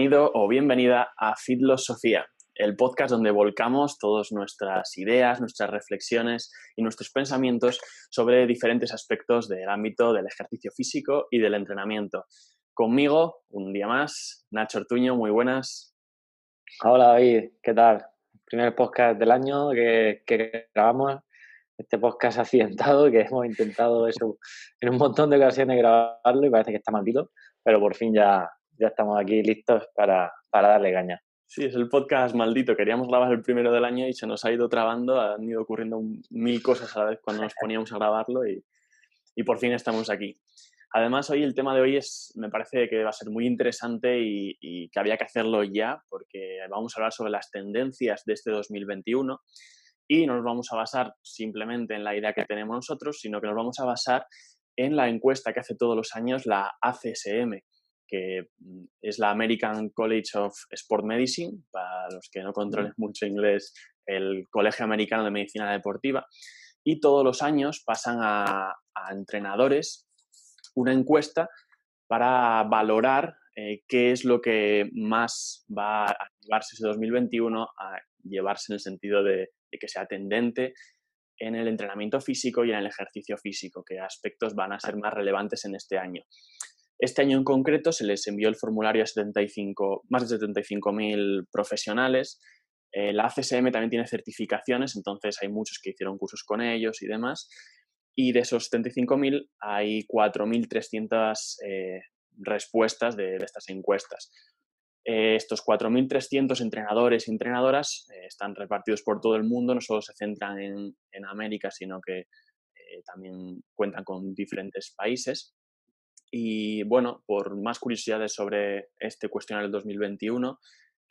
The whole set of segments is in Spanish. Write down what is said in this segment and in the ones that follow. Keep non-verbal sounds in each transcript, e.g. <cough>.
Bienvenido o bienvenida a Filosofía, el podcast donde volcamos todas nuestras ideas, nuestras reflexiones y nuestros pensamientos sobre diferentes aspectos del ámbito del ejercicio físico y del entrenamiento. Conmigo, un día más, Nacho Ortuño, muy buenas. Hola David, ¿qué tal? Primer podcast del año que, grabamos, este podcast accidentado que hemos intentado eso en un montón de ocasiones grabarlo y parece que está maldito, pero por fin ya, ya estamos aquí listos para, para darle caña. Sí, es el podcast maldito. Queríamos grabar el primero del año y se nos ha ido trabando, han ido ocurriendo mil cosas a la vez cuando nos <laughs> poníamos a grabarlo y, y por fin estamos aquí. Además, hoy el tema de hoy es, me parece que va a ser muy interesante y, y, que había que hacerlo ya, porque vamos a hablar sobre las tendencias de este 2021 y no nos vamos a basar simplemente en la idea que tenemos nosotros, sino que nos vamos a basar en la encuesta que hace todos los años la ACSM, que mm, es la American College of Sport Medicine, para los que no controlen mucho inglés, el Colegio Americano de Medicina Deportiva. Y todos los años pasan a, entrenadores una encuesta para valorar eh, qué es lo que más va a llevarse ese 2021 a llevarse en el sentido de, de que sea tendente en el entrenamiento físico y en el ejercicio físico, qué aspectos van a ser más relevantes en este año. Este año en concreto se les envió el formulario a 75, más de 75.000 profesionales. Eh, la ACSM también tiene certificaciones, entonces hay muchos que hicieron cursos con ellos y demás. Y de esos 75.000 hay 4.300 eh, respuestas de, estas encuestas. Eh, estos 4.300 entrenadores y entrenadoras están repartidos por todo el mundo, no solo se centran en, en América, sino que también cuentan con diferentes países. Y bueno, por más curiosidades sobre este cuestionario del 2021,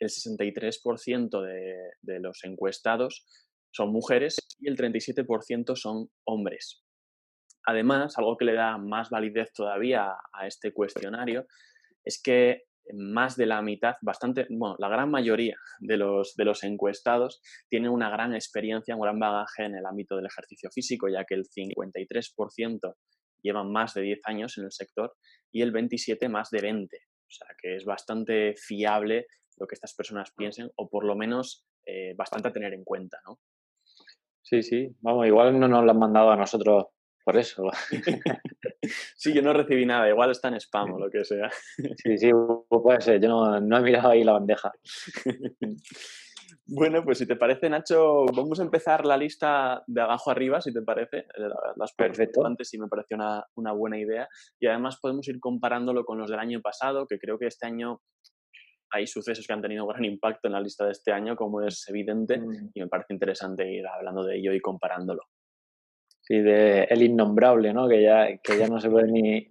el 63% de, de los encuestados son mujeres y el 37% son hombres. Además, algo que le da más validez todavía a este cuestionario es que más de la mitad, bastante, bueno, la gran mayoría de los, de los encuestados tienen una gran experiencia, un gran bagaje en el ámbito del ejercicio físico, ya que el 53% llevan más de 10 años en el sector y el 27 más de 20. O sea que es bastante fiable lo que estas personas piensen o por lo menos eh, bastante a tener en cuenta, ¿no? Sí, sí, vamos, igual no nos lo han mandado a nosotros por eso. <laughs> sí, yo no recibí nada, igual está en spam o lo que sea. sí, sí, puede ser, yo no, no he mirado ahí la bandeja. <laughs> Bueno, pues si te parece, Nacho, vamos a empezar la lista de abajo arriba, si te parece. Eh, las Perfecto. Antes sí me pareció una, una, buena idea. Y además podemos ir comparándolo con los del año pasado, que creo que este año hay sucesos que han tenido gran impacto en la lista de este año, como es evidente, mm. y me parece interesante ir hablando de ello y comparándolo. Sí, de el innombrable, ¿no? Que ya, que ya no se puede ni,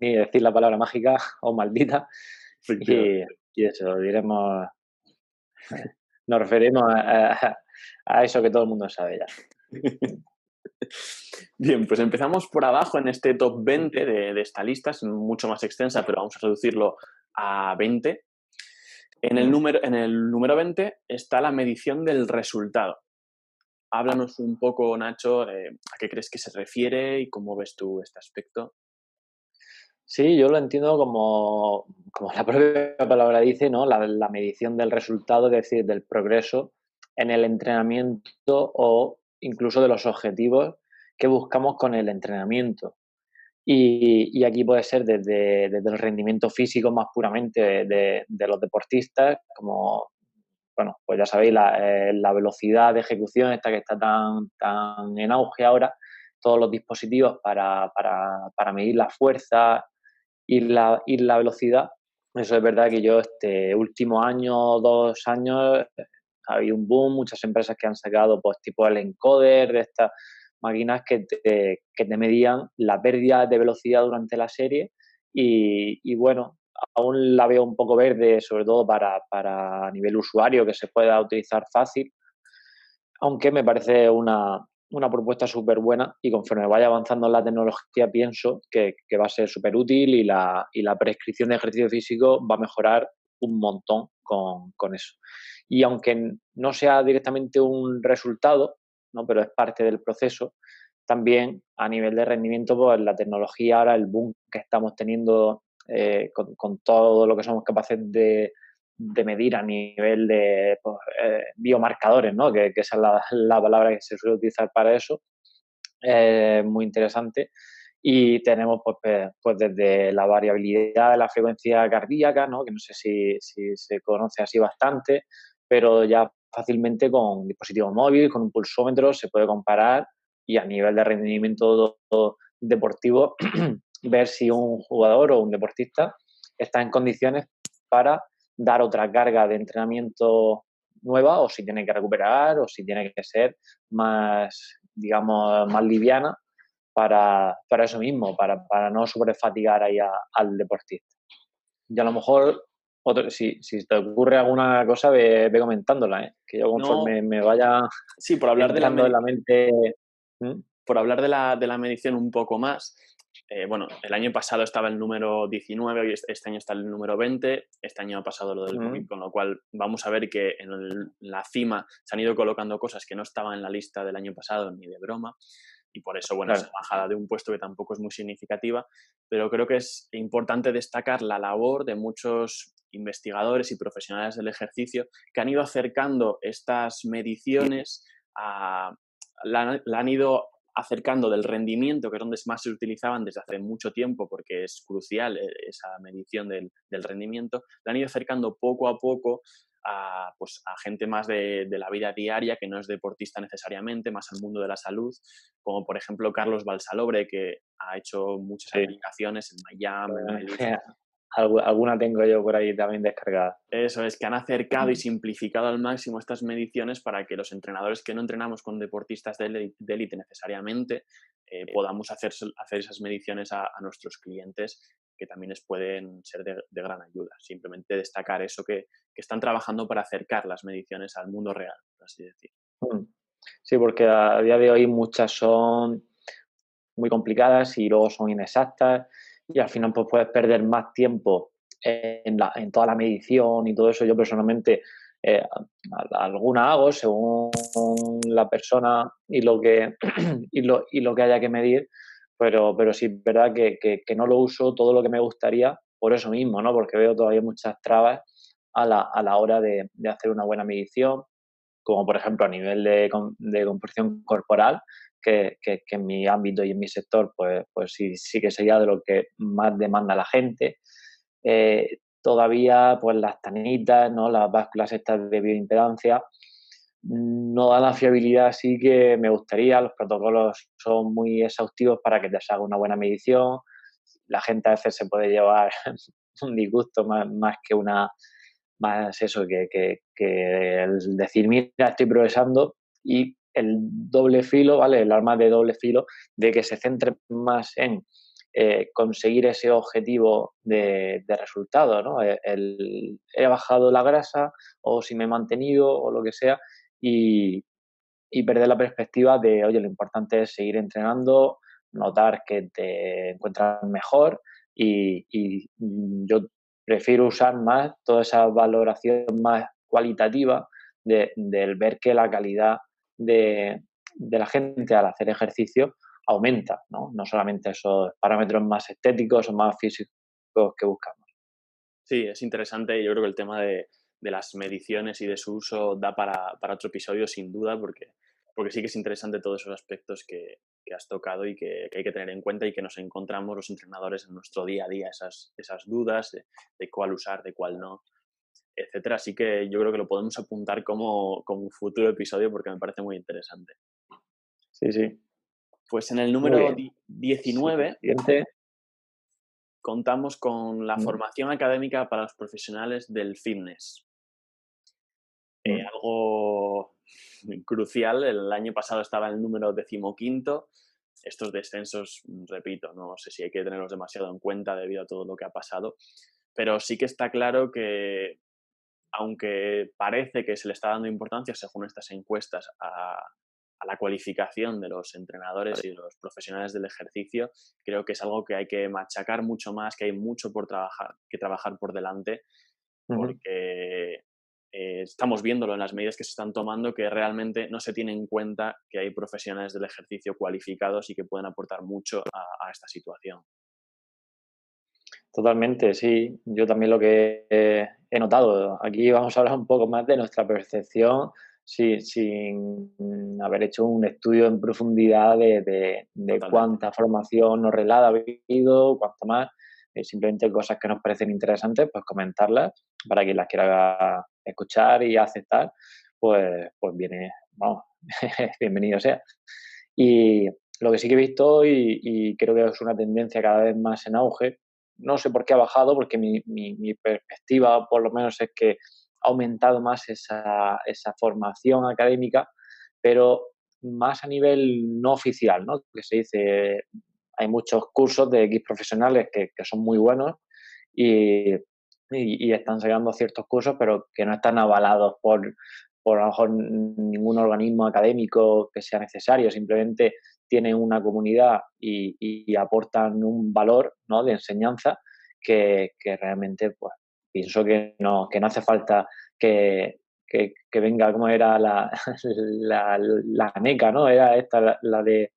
ni decir la palabra mágica o maldita. <laughs> Y, y eso, diremos nos referimos a, eso que todo el mundo sabe ya. <laughs> Bien, pues empezamos por abajo en este top 20 de, esta lista, es mucho más extensa, pero vamos a reducirlo a 20. En el, número, en el número 20 está la medición del resultado. Háblanos un poco, Nacho, a qué crees que se refiere y cómo ves tú este aspecto. Sí, yo lo entiendo como, como la <laughs> propia palabra dice, ¿no? La, medición del resultado, es decir, del progreso en el entrenamiento o incluso de los objetivos que buscamos con el entrenamiento. Y, aquí puede ser desde, el rendimiento físico más puramente de, los deportistas, como, bueno, pues ya sabéis, la, eh, velocidad de ejecución, esta que está tan, tan en auge ahora, todos los dispositivos para, para medir la fuerza, y la, y la velocidad. Eso es verdad que yo este último año, dos años, ha habido un boom, muchas empresas que han sacado pues tipo el encoder de estas máquinas que te, que te medían la pérdida de velocidad durante la serie y, y, bueno, aún la veo un poco verde, sobre todo para, para nivel usuario, que se pueda utilizar fácil, aunque me parece una, una propuesta súper buena y conforme vaya avanzando la tecnología pienso que, va a ser súper útil y la, y la, prescripción de ejercicio físico va a mejorar un montón con, con, eso. Y aunque no sea directamente un resultado, ¿no? pero es parte del proceso, también a nivel de rendimiento, pues la tecnología ahora, el boom que estamos teniendo eh, con, todo lo que somos capaces de, medir a nivel de pues, eh, biomarcadores, ¿no? que, esa es la, palabra que se suele utilizar para eso, es muy interesante. Y tenemos pues, pues, desde la variabilidad de la frecuencia cardíaca, ¿no? que no sé si, se conoce así bastante, pero ya fácilmente con dispositivo móvil, con un pulsómetro, se puede comparar y a nivel de rendimiento deportivo <clears throat> ver si un jugador o un deportista está en condiciones para dar otra carga de entrenamiento nueva o si tiene que recuperar o si tiene que ser más, digamos, más liviana para, eso mismo, para, para no sobrefatigar ahí al deportista. Y a lo mejor si, si te ocurre alguna cosa, ve, comentándola, ¿eh? que yo conforme me vaya sí, por hablar de la, la, mente... Por hablar de la, de la medición un poco más, eh, bueno, el año pasado estaba el número 19, hoy este, año está el número 20, este año ha pasado lo del COVID, con lo cual vamos a ver que en la cima se han ido colocando cosas que no estaban en la lista del año pasado ni de broma y por eso, bueno, esa bajada de un puesto que tampoco es muy significativa, pero creo que es importante destacar la labor de muchos investigadores y profesionales del ejercicio que han ido acercando estas mediciones a, la, han ido acercando del rendimiento, que es donde más se utilizaban desde hace mucho tiempo, porque es crucial eh, esa medición del, del rendimiento, la han ido acercando poco a poco a, pues, a gente más de, de, la vida diaria, que no es deportista necesariamente, más al mundo de la salud, como por ejemplo Carlos Balsalobre, que ha hecho muchas aplicaciones en Miami, en <laughs> alguna tengo yo por ahí también descargada. Eso es, que han acercado y simplificado al máximo estas mediciones para que los entrenadores que no entrenamos con deportistas de élite necesariamente eh, podamos hacer, hacer esas mediciones a, nuestros clientes que también les pueden ser de, gran ayuda. Simplemente destacar eso que, que, están trabajando para acercar las mediciones al mundo real, por así decir. Mm. Sí, porque a día de hoy muchas son muy complicadas y luego son inexactas y al final pues puedes perder más tiempo en, la, en toda la medición y todo eso. Yo personalmente eh, alguna hago según la persona y lo que, <clears throat> y lo, y lo que haya que medir, pero, pero sí es verdad que, que, no lo uso todo lo que me gustaría por eso mismo, ¿no? porque veo todavía muchas trabas a la, a la hora de, de hacer una buena medición, como por ejemplo a nivel de, de composición corporal, que, en mi ámbito y en mi sector, pues, pues sí, sí que sería de lo que más demanda la gente. Eh, todavía, pues las tanitas, ¿no? las básculas estas de bioimpedancia, no dan la fiabilidad así que me gustaría. Los protocolos son muy exhaustivos para que te haga una buena medición. La gente a veces se puede llevar <laughs> un disgusto más, más que una más eso que, que, que el decir mira estoy progresando y el doble filo, ¿vale? El arma de doble filo, de que se centre más en eh, conseguir ese objetivo de, resultado, ¿no? Eh, el, he bajado la grasa o si me he mantenido o lo que sea y, perder la perspectiva de, oye, lo importante es seguir entrenando, notar que te encuentras mejor y, y yo prefiero usar más toda esa valoración más cualitativa de, del ver que la calidad de, la gente al hacer ejercicio aumenta, ¿no? No solamente esos parámetros más estéticos o más físicos que buscamos. Sí, es interesante. Yo creo que el tema de, las mediciones y de su uso da para, otro episodio sin duda, porque, porque sí que es interesante todos esos aspectos que, has tocado y que, hay que tener en cuenta y que nos encontramos los entrenadores en nuestro día a día, esas, esas dudas de cuál usar, de cuál no etcétera. Así que yo creo que lo podemos apuntar como, un futuro episodio porque me parece muy interesante. Sí, sí. Pues en el número 19 contamos con la formación académica para los profesionales del fitness. Eh, algo crucial, el año pasado estaba en el número decimoquinto. Estos descensos, repito, no sé si hay que tenerlos demasiado en cuenta debido a todo lo que ha pasado, pero sí que está claro que aunque parece que se le está dando importancia, según estas encuestas, a, la cualificación de los entrenadores y los profesionales del ejercicio, creo que es algo que hay que machacar mucho más, que hay mucho por trabajar, que trabajar por delante, porque eh, estamos viéndolo en las medidas que se están tomando, que realmente no se tiene en cuenta que hay profesionales del ejercicio cualificados y que pueden aportar mucho a esta situación. Totalmente, sí. Yo también lo que he notado. Aquí vamos a hablar un poco más de nuestra percepción sí, sin haber hecho un estudio en profundidad de, cuánta formación nos relada ha habido, cuánto más. Eh, simplemente cosas que nos parecen interesantes, pues comentarlas para quien las quiera escuchar y aceptar, pues, pues viene, vamos, <laughs> bienvenido sea. Y lo que sí que he visto y, creo que es una tendencia cada vez más en auge, no sé por qué ha bajado, porque mi, mi, perspectiva por lo menos es que ha aumentado más esa, esa, formación académica, pero más a nivel no oficial, ¿no? Que se dice, hay muchos cursos de X profesionales que, que son muy buenos y, y, están sacando ciertos cursos, pero que no están avalados por, por a lo mejor ningún organismo académico que sea necesario, simplemente tienen una comunidad y, aportan un valor ¿no? de enseñanza que, realmente pues, pienso que no, que no hace falta que, que, venga como era la, <laughs> la, la, NECA, ¿no? Era esta la, de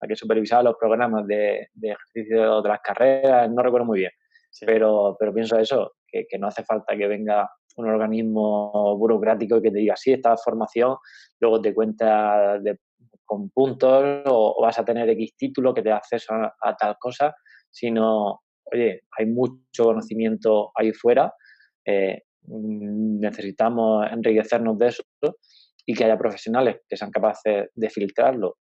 la que supervisaba los programas de, de, ejercicio de las carreras, no recuerdo muy bien, pero, pero pienso eso, que, que no hace falta que venga un organismo burocrático que te diga, sí, esta formación, luego te cuenta de, con puntos o, vas a tener X título que te da acceso a, tal cosa, sino, oye, hay mucho conocimiento ahí fuera, eh, necesitamos enriquecernos de eso y que haya profesionales que sean capaces de filtrarlo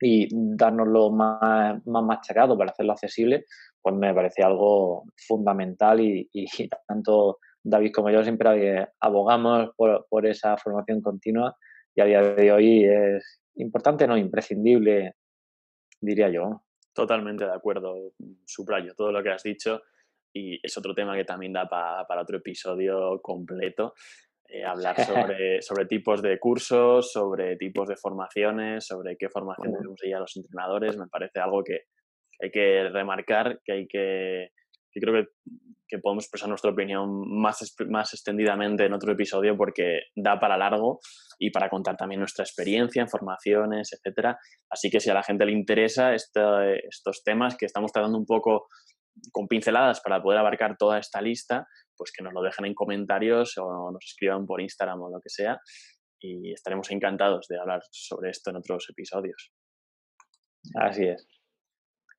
y dárnoslo más, más machacado para hacerlo accesible, pues me parece algo fundamental y, y <laughs> tanto David como yo siempre abogamos por, por, esa formación continua y a día de hoy es importante, no imprescindible, diría yo. Totalmente de acuerdo, subrayo todo lo que has dicho y es otro tema que también da para otro episodio completo. Eh, hablar <laughs> sobre, sobre tipos de cursos, sobre tipos de formaciones, sobre qué formación debemos ir a los entrenadores, me parece algo que hay que remarcar, que hay que, que creo que que podemos expresar nuestra opinión más, más extendidamente en otro episodio porque da para largo y para contar también nuestra experiencia, informaciones, etcétera. Así que si a la gente le interesa estos temas que estamos tratando un poco con pinceladas para poder abarcar toda esta lista, pues que nos lo dejen en comentarios o nos escriban por Instagram o lo que sea y estaremos encantados de hablar sobre esto en otros episodios. Así es.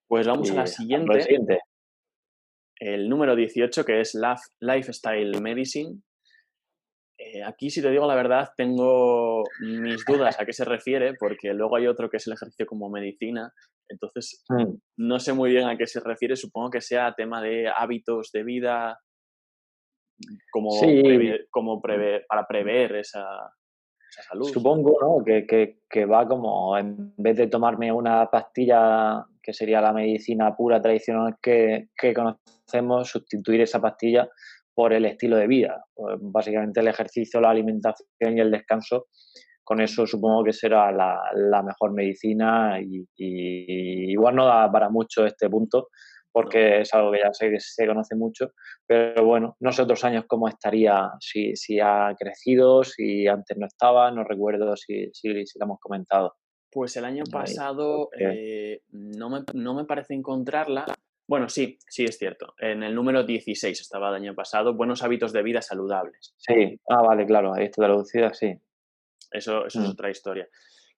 Pues vamos a la siguiente el número 18, que es Lifestyle Medicine. Eh, aquí, si te digo la verdad, tengo mis dudas a qué se refiere, porque luego hay otro que es el ejercicio como medicina. Entonces, mm. no sé muy bien a qué se refiere. Supongo que sea tema de hábitos de vida, como, como para prever esa, salud. Supongo ¿no? que, que, va como, en vez de tomarme una pastilla que sería la medicina pura tradicional que, que conocemos, sustituir esa pastilla por el estilo de vida. Pues básicamente el ejercicio, la alimentación y el descanso. Con eso supongo que será la, la mejor medicina y, igual no da para mucho este punto porque es algo que ya sé que se conoce mucho, pero bueno, no sé otros años cómo estaría, si, si ha crecido, si antes no estaba, no recuerdo si, si, si lo hemos comentado. Pues el año pasado eh, no, me, no, me, parece encontrarla. Bueno, sí, sí es cierto. En el número 16 estaba el año pasado, buenos hábitos de vida saludables. Sí, ah, vale, claro, ahí está traducida, sí. Eso, eso es mm. otra historia.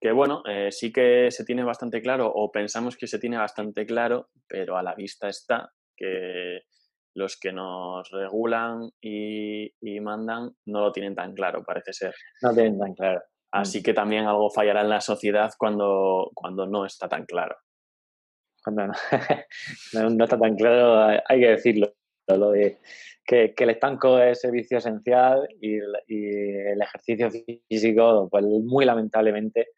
Que bueno, eh, sí que se tiene bastante claro, o pensamos que se tiene bastante claro, pero a la vista está que los que nos regulan y, y mandan no lo tienen tan claro, parece ser. No tienen tan claro. Así mm. que también algo fallará en la sociedad cuando, cuando no está tan claro. Cuando no, <laughs> no, está tan claro, hay que decirlo. Lo de que, el estanco es servicio esencial y el, ejercicio físico, pues muy lamentablemente,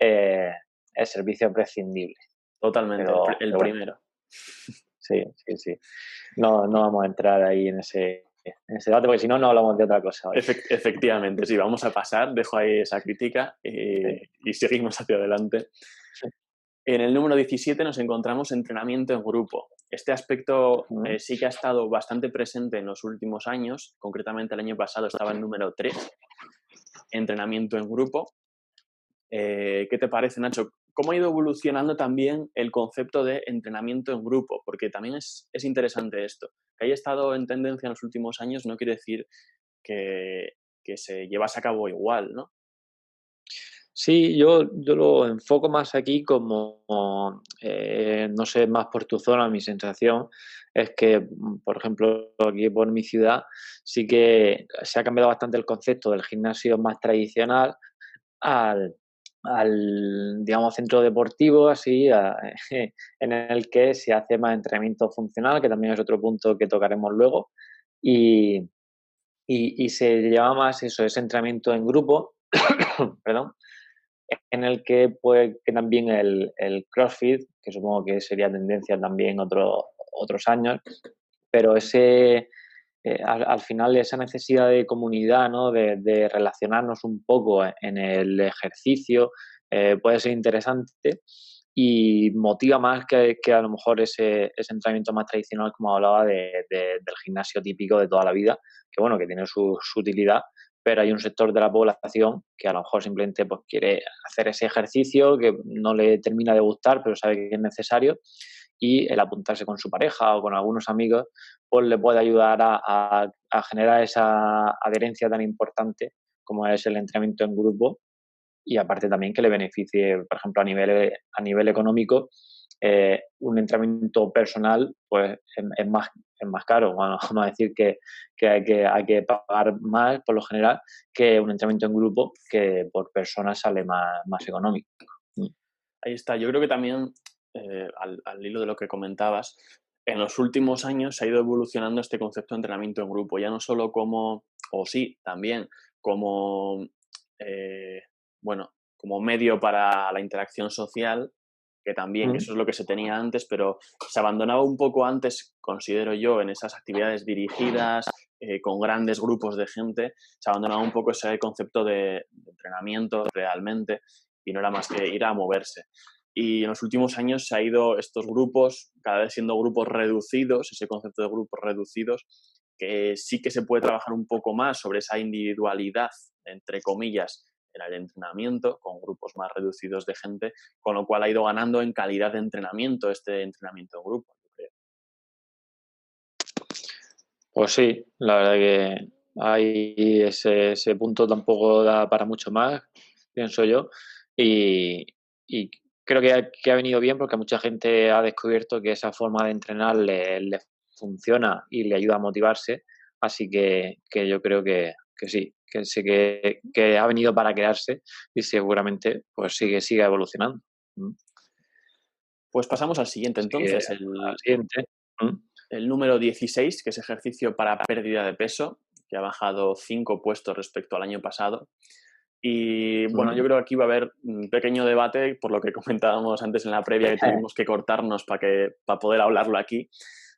eh, es servicio prescindible. Totalmente, el, primero. Sí, sí, sí. No, no vamos a entrar ahí en ese, en ese debate, porque si no, no hablamos de otra cosa. efectivamente, sí, vamos a pasar, dejo ahí esa crítica eh, y seguimos hacia adelante. En el número 17 nos encontramos entrenamiento en grupo. Este aspecto eh, sí que ha estado bastante presente en los últimos años, concretamente el año pasado estaba en número 3, entrenamiento en grupo. Eh, ¿Qué te parece, Nacho? cómo ha ido evolucionando también el concepto de entrenamiento en grupo, porque también es, es interesante esto. Que haya estado en tendencia en los últimos años no quiere decir que, que se llevase a cabo igual, ¿no? Sí, yo, yo lo enfoco más aquí como, eh, no sé, más por tu zona, mi sensación es que, mm, por ejemplo, aquí por mi ciudad sí que se ha cambiado bastante el concepto del gimnasio más tradicional al, al digamos, centro deportivo, así, <laughs> en el que se hace más entrenamiento funcional, que también es otro punto que tocaremos luego, y, y, se llama más eso, ese entrenamiento en grupo, <coughs> perdón, en el que puede que también el, el, CrossFit, que supongo que sería tendencia también otro, otros años, pero ese, eh, al, final esa necesidad de comunidad, ¿no? de, relacionarnos un poco en el ejercicio, eh, puede ser interesante y motiva más que, que a lo mejor ese, ese, entrenamiento más tradicional, como hablaba, de, de, del gimnasio típico de toda la vida, que bueno, que tiene su, su utilidad, pero hay un sector de la población que a lo mejor simplemente pues, quiere hacer ese ejercicio que no le termina de gustar, pero sabe que es necesario y el apuntarse con su pareja o con algunos amigos pues le puede ayudar a, generar esa adherencia tan importante como es el entrenamiento en grupo y aparte también que le beneficie, por ejemplo, a nivel, a nivel económico, eh, un entrenamiento personal pues es, más, es más caro. Bueno, <laughs> vamos a decir que, que, hay que hay que pagar más por lo general que un entrenamiento en grupo que por persona sale más, más económico. Ahí está. Yo creo que también, eh, al, al hilo de lo que comentabas, en los últimos años se ha ido evolucionando este concepto de entrenamiento en grupo, ya no solo como, o sí, también como, eh, bueno, como medio para la interacción social, que también eso es lo que se tenía antes, pero se abandonaba un poco antes, considero yo, en esas actividades dirigidas, eh, con grandes grupos de gente, se abandonaba un poco ese concepto de, de, entrenamiento realmente y no era más que ir a moverse. Y en los últimos años se ha ido estos grupos, cada vez siendo grupos reducidos, ese concepto de grupos reducidos, que sí que se puede trabajar un poco más sobre esa individualidad, entre comillas, en el entrenamiento, con grupos más reducidos de gente, con lo cual ha ido ganando en calidad de entrenamiento este entrenamiento en grupo. Pues sí, la verdad que hay ese, punto tampoco da para mucho más, pienso yo, y creo que ha, que ha, venido bien porque mucha gente ha descubierto que esa forma de entrenar le, le funciona y le ayuda a motivarse, así que, que yo creo que, que sí, que sé que, que, ha venido para quedarse y seguramente pues sigue, sigue evolucionando. Mm. Pues pasamos al siguiente entonces, el, al siguiente. ¿Mm? el número 16, que es ejercicio para pérdida de peso, que ha bajado 5 puestos respecto al año pasado. Y bueno, yo creo que aquí va a haber un pequeño debate, por lo que <laughs> comentábamos antes en la previa, que tuvimos que cortarnos para, para poder hablarlo aquí.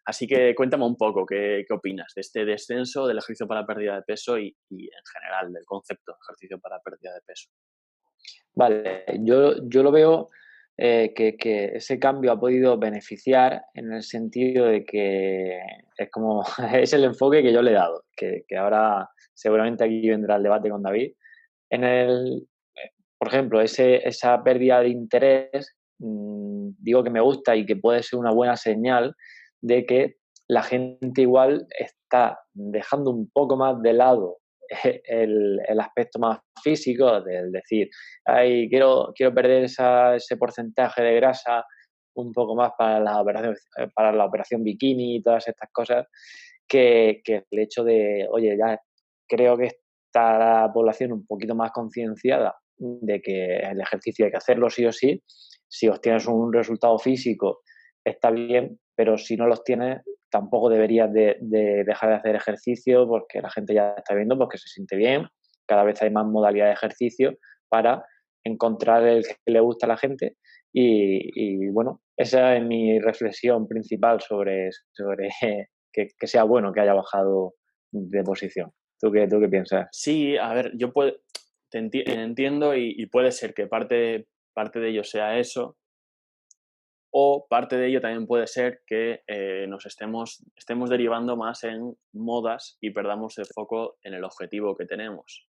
Así que cuéntame un poco qué, qué, opinas de este descenso del ejercicio para pérdida de peso y, y, en general del concepto de ejercicio para pérdida de peso. Vale, yo, yo lo veo eh, que, que, ese cambio ha podido beneficiar en el sentido de que es como <laughs> es el enfoque que yo le he dado, que, que ahora seguramente aquí vendrá el debate con David. En el, por ejemplo, ese, esa pérdida de interés, mmm, digo que me gusta y que puede ser una buena señal de que la gente igual está dejando un poco más de lado <laughs> el, el aspecto más físico, del decir, ay, quiero, quiero perder esa, ese porcentaje de grasa un poco más para la operación, para la operación bikini y todas estas cosas, que el hecho de, oye, ya creo que está la población un poquito más concienciada de que el ejercicio hay que hacerlo sí o sí, si obtienes un resultado físico está bien, pero si no los tienes, tampoco deberías de, de, dejar de hacer ejercicio porque la gente ya está viendo porque se siente bien, cada vez hay más modalidades de ejercicio para encontrar el que le gusta a la gente y, bueno, esa es mi reflexión principal sobre, sobre <laughs> que, sea bueno que haya bajado de posición. ¿Tú qué, tú qué piensas? Sí, a ver, yo puedo, te enti entiendo y, y, puede ser que parte, parte de ello sea eso, o parte de ello también puede ser que eh, nos estemos, estemos derivando más en modas y perdamos el foco en el objetivo que tenemos.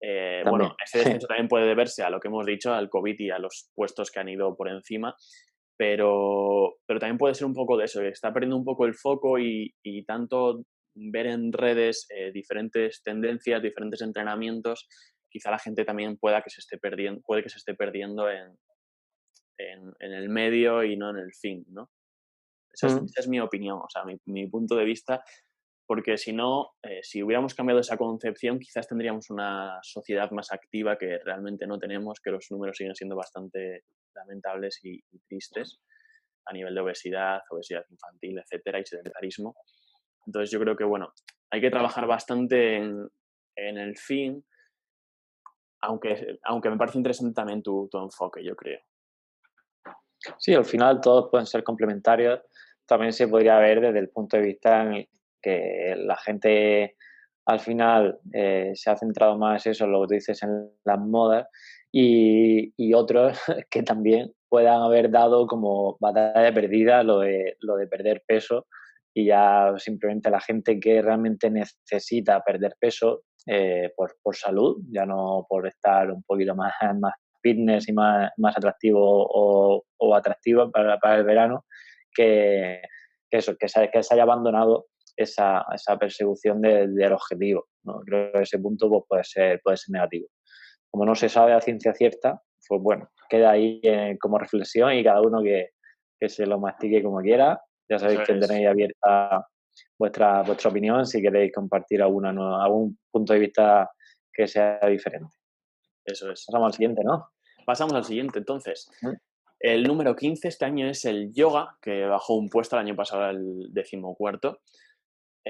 Eh, bueno, ese descenso también puede deberse a lo que hemos dicho, al COVID y a los puestos que han ido por encima, pero, pero también puede ser un poco de eso, que está perdiendo un poco el foco y, y tanto ver en redes eh, diferentes tendencias, diferentes entrenamientos, quizá la gente también pueda que se esté perdiendo, puede que se esté perdiendo en, en, el medio y no en el fin, ¿no? Esa, es, mm. esa es, mi opinión, o sea, mi, mi, punto de vista porque si no, eh, si hubiéramos cambiado esa concepción, quizás tendríamos una sociedad más activa que realmente no tenemos, que los números siguen siendo bastante lamentables y, tristes a nivel de obesidad, obesidad infantil, etcétera, y sedentarismo. Entonces yo creo que, bueno, hay que trabajar bastante en, el fin, aunque, aunque me parece interesante también tu, tu enfoque, yo creo. Sí, al final todos pueden ser complementarios. También se podría ver desde el punto de vista en el que la gente al final eh, se ha centrado más eso, lo que tú dices, en las modas y, y, otros <laughs> que también puedan haber dado como batalla perdida lo de, lo de perder peso y ya simplemente la gente que realmente necesita perder peso eh, por, por, salud, ya no por estar un poquito más, <laughs> más fitness y más, más atractivo o, o atractivo para, para, el verano, que, eso, que se, que se haya abandonado esa, esa persecución del objetivo. ¿no? Creo que ese punto pues, puede, ser, puede ser negativo. Como no se sabe a ciencia cierta, pues bueno, queda ahí eh, como reflexión y cada uno que, que, se lo mastique como quiera. Ya sabéis que tenéis abierta vuestra, vuestra opinión si queréis compartir alguna, algún punto de vista que sea diferente. Eso es. Pasamos al siguiente, ¿no? Pasamos al siguiente, entonces. El número 15 este año es el yoga, que bajó un puesto el año pasado al decimocuarto.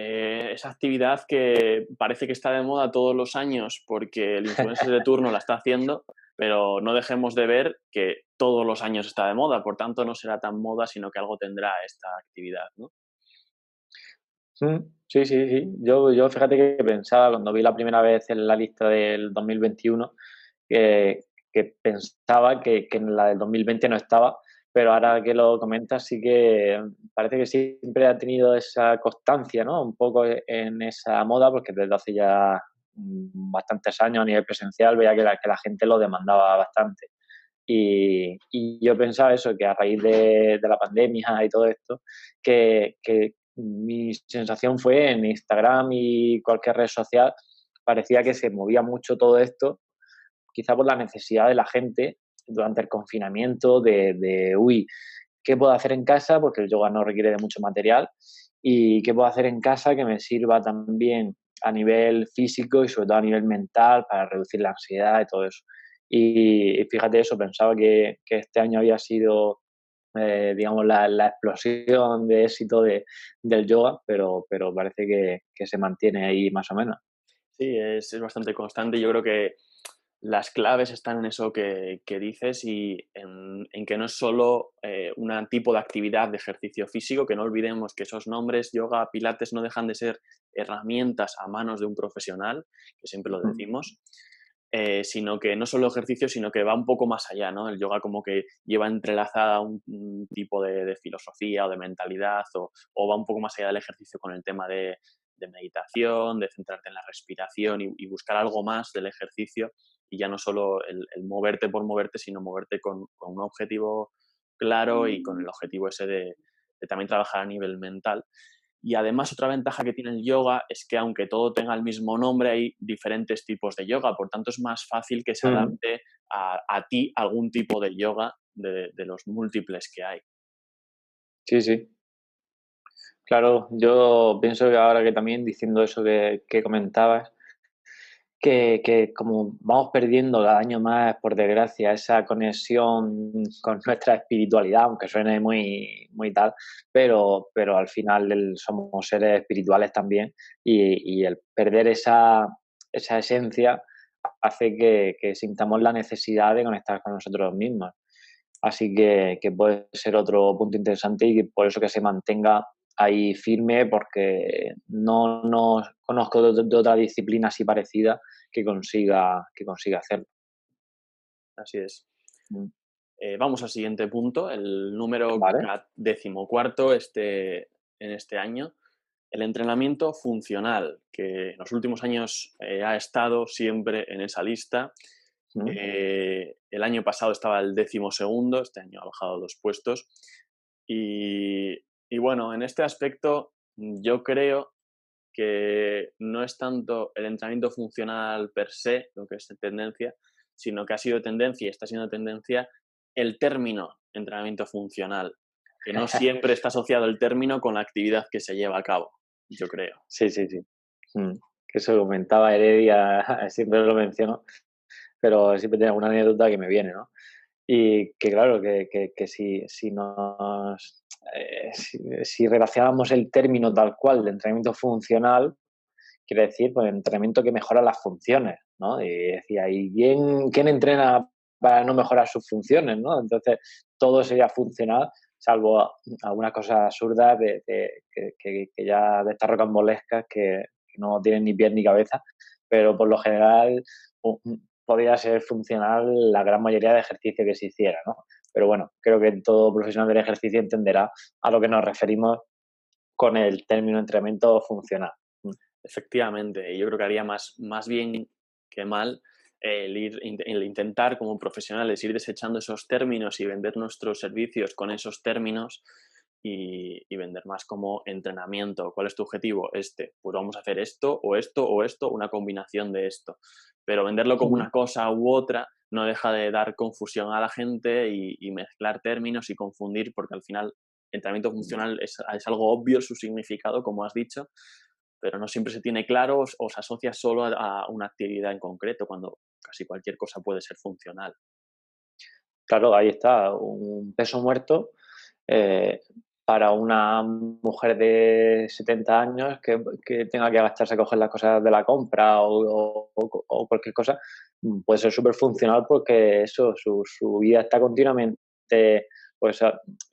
Eh, esa actividad que parece que está de moda todos los años porque el influencer de turno la está haciendo, pero no dejemos de ver que todos los años está de moda, por tanto no será tan moda, sino que algo tendrá esta actividad, ¿no? Mm, sí, sí, sí. Yo, yo fíjate que pensaba cuando vi la primera vez en la lista del 2021 que, que pensaba que, que en la del 2020 no estaba, pero ahora que lo comentas sí que parece que siempre ha tenido esa constancia, ¿no? Un poco en esa moda, porque desde hace ya bastantes años a nivel presencial veía que la, que la gente lo demandaba bastante. Y, y, yo pensaba eso, que a raíz de, la pandemia y todo esto, que, que, mi sensación fue en Instagram y cualquier red social, parecía que se movía mucho todo esto, quizá por la necesidad de la gente durante el confinamiento de, de, uy, ¿qué puedo hacer en casa? Porque el yoga no requiere de mucho material. ¿Y qué puedo hacer en casa que me sirva también a nivel físico y sobre todo a nivel mental para reducir la ansiedad y todo eso? Y, fíjate eso, pensaba que, que, este año había sido, eh, digamos, la, la, explosión de éxito de, del yoga, pero, pero parece que, que, se mantiene ahí más o menos. Sí, es, es bastante constante. Yo creo que las claves están en eso que, dices y en, que no es solo eh, un tipo de actividad de ejercicio físico, que no olvidemos que esos nombres, yoga, pilates, no dejan de ser herramientas a manos de un profesional, que siempre lo decimos, eh, sino que no solo ejercicio, sino que va un poco más allá, ¿no? El yoga como que lleva entrelazada un, tipo de, filosofía o de mentalidad o, va un poco más allá del ejercicio con el tema de, meditación, de centrarte en la respiración y, buscar algo más del ejercicio y ya no solo el, moverte por moverte, sino moverte con, un objetivo claro y con el objetivo ese de, también trabajar a nivel mental. Y además otra ventaja que tiene el yoga es que aunque todo tenga el mismo nombre, hay diferentes tipos de yoga, por tanto es más fácil que se adapte a, a ti algún tipo de yoga de, de, los múltiples que hay. Sí, sí. Claro, yo pienso que ahora que también diciendo eso que, que comentabas, que, como vamos perdiendo cada año más, por desgracia, esa conexión con nuestra espiritualidad, aunque suene muy, muy tal, pero, pero al final somos seres espirituales también y, y el perder esa, esa esencia hace que, que, sintamos la necesidad de conectar con nosotros mismos. Así que, que puede ser otro punto interesante y por eso que se mantenga ahí firme porque no, no conozco de, de, otra disciplina así parecida que consiga, que consiga hacerlo. Así es. Mm. Eh, vamos al siguiente punto, el número vale. decimocuarto este, en este año. el entrenamiento funcional, que en los últimos años eh, ha estado siempre en esa lista. Eh, el año pasado estaba el décimo segundo, este año ha bajado dos puestos. Y, y bueno, en este aspecto yo creo que no es tanto el entrenamiento funcional per se, lo que es tendencia, sino que ha sido tendencia y está siendo tendencia el término entrenamiento funcional, que no <laughs> siempre está asociado el término con la actividad que se lleva a cabo, yo creo. Sí, sí, sí. Mm, que eso comentaba Heredia, <laughs> siempre lo menciono, pero siempre tiene alguna anécdota que me viene, ¿no? Y que claro, que, que, si, si nos eh, si, relacionamos el término tal cual de entrenamiento funcional, quiere decir pues entrenamiento que mejora las funciones, ¿no? Y decía, ¿y quién, quién entrena para no mejorar sus funciones, ¿no? Entonces, todo sería funcional, salvo algunas cosas absurdas de, que, ya de estas rocambolescas que, que no tienen ni pies ni cabeza, pero por lo general podría ser funcional la gran mayoría de ejercicios que se hiciera, ¿no? Pero bueno, creo que todo profesional del ejercicio entenderá a lo que nos referimos con el término entrenamiento funcional. Mm. Efectivamente, yo creo que haría más, más bien que mal el, ir, el intentar como profesionales ir desechando esos términos y vender nuestros servicios con esos términos y, y, vender más como entrenamiento. ¿Cuál es tu objetivo? Este. Pues vamos a hacer esto o esto o esto, una combinación de esto pero venderlo como una cosa u otra no deja de dar confusión a la gente y, mezclar términos y confundir, porque al final entrenamiento funcional es, algo obvio su significado, como has dicho, pero no siempre se tiene claro o, se asocia solo a, una actividad en concreto, cuando casi cualquier cosa puede ser funcional. Claro, ahí está, un peso muerto eh, para una mujer de 70 años que, tenga que agacharse a coger las cosas de la compra o, cualquier cosa, mm, puede ser súper funcional porque eso, su, vida está continuamente pues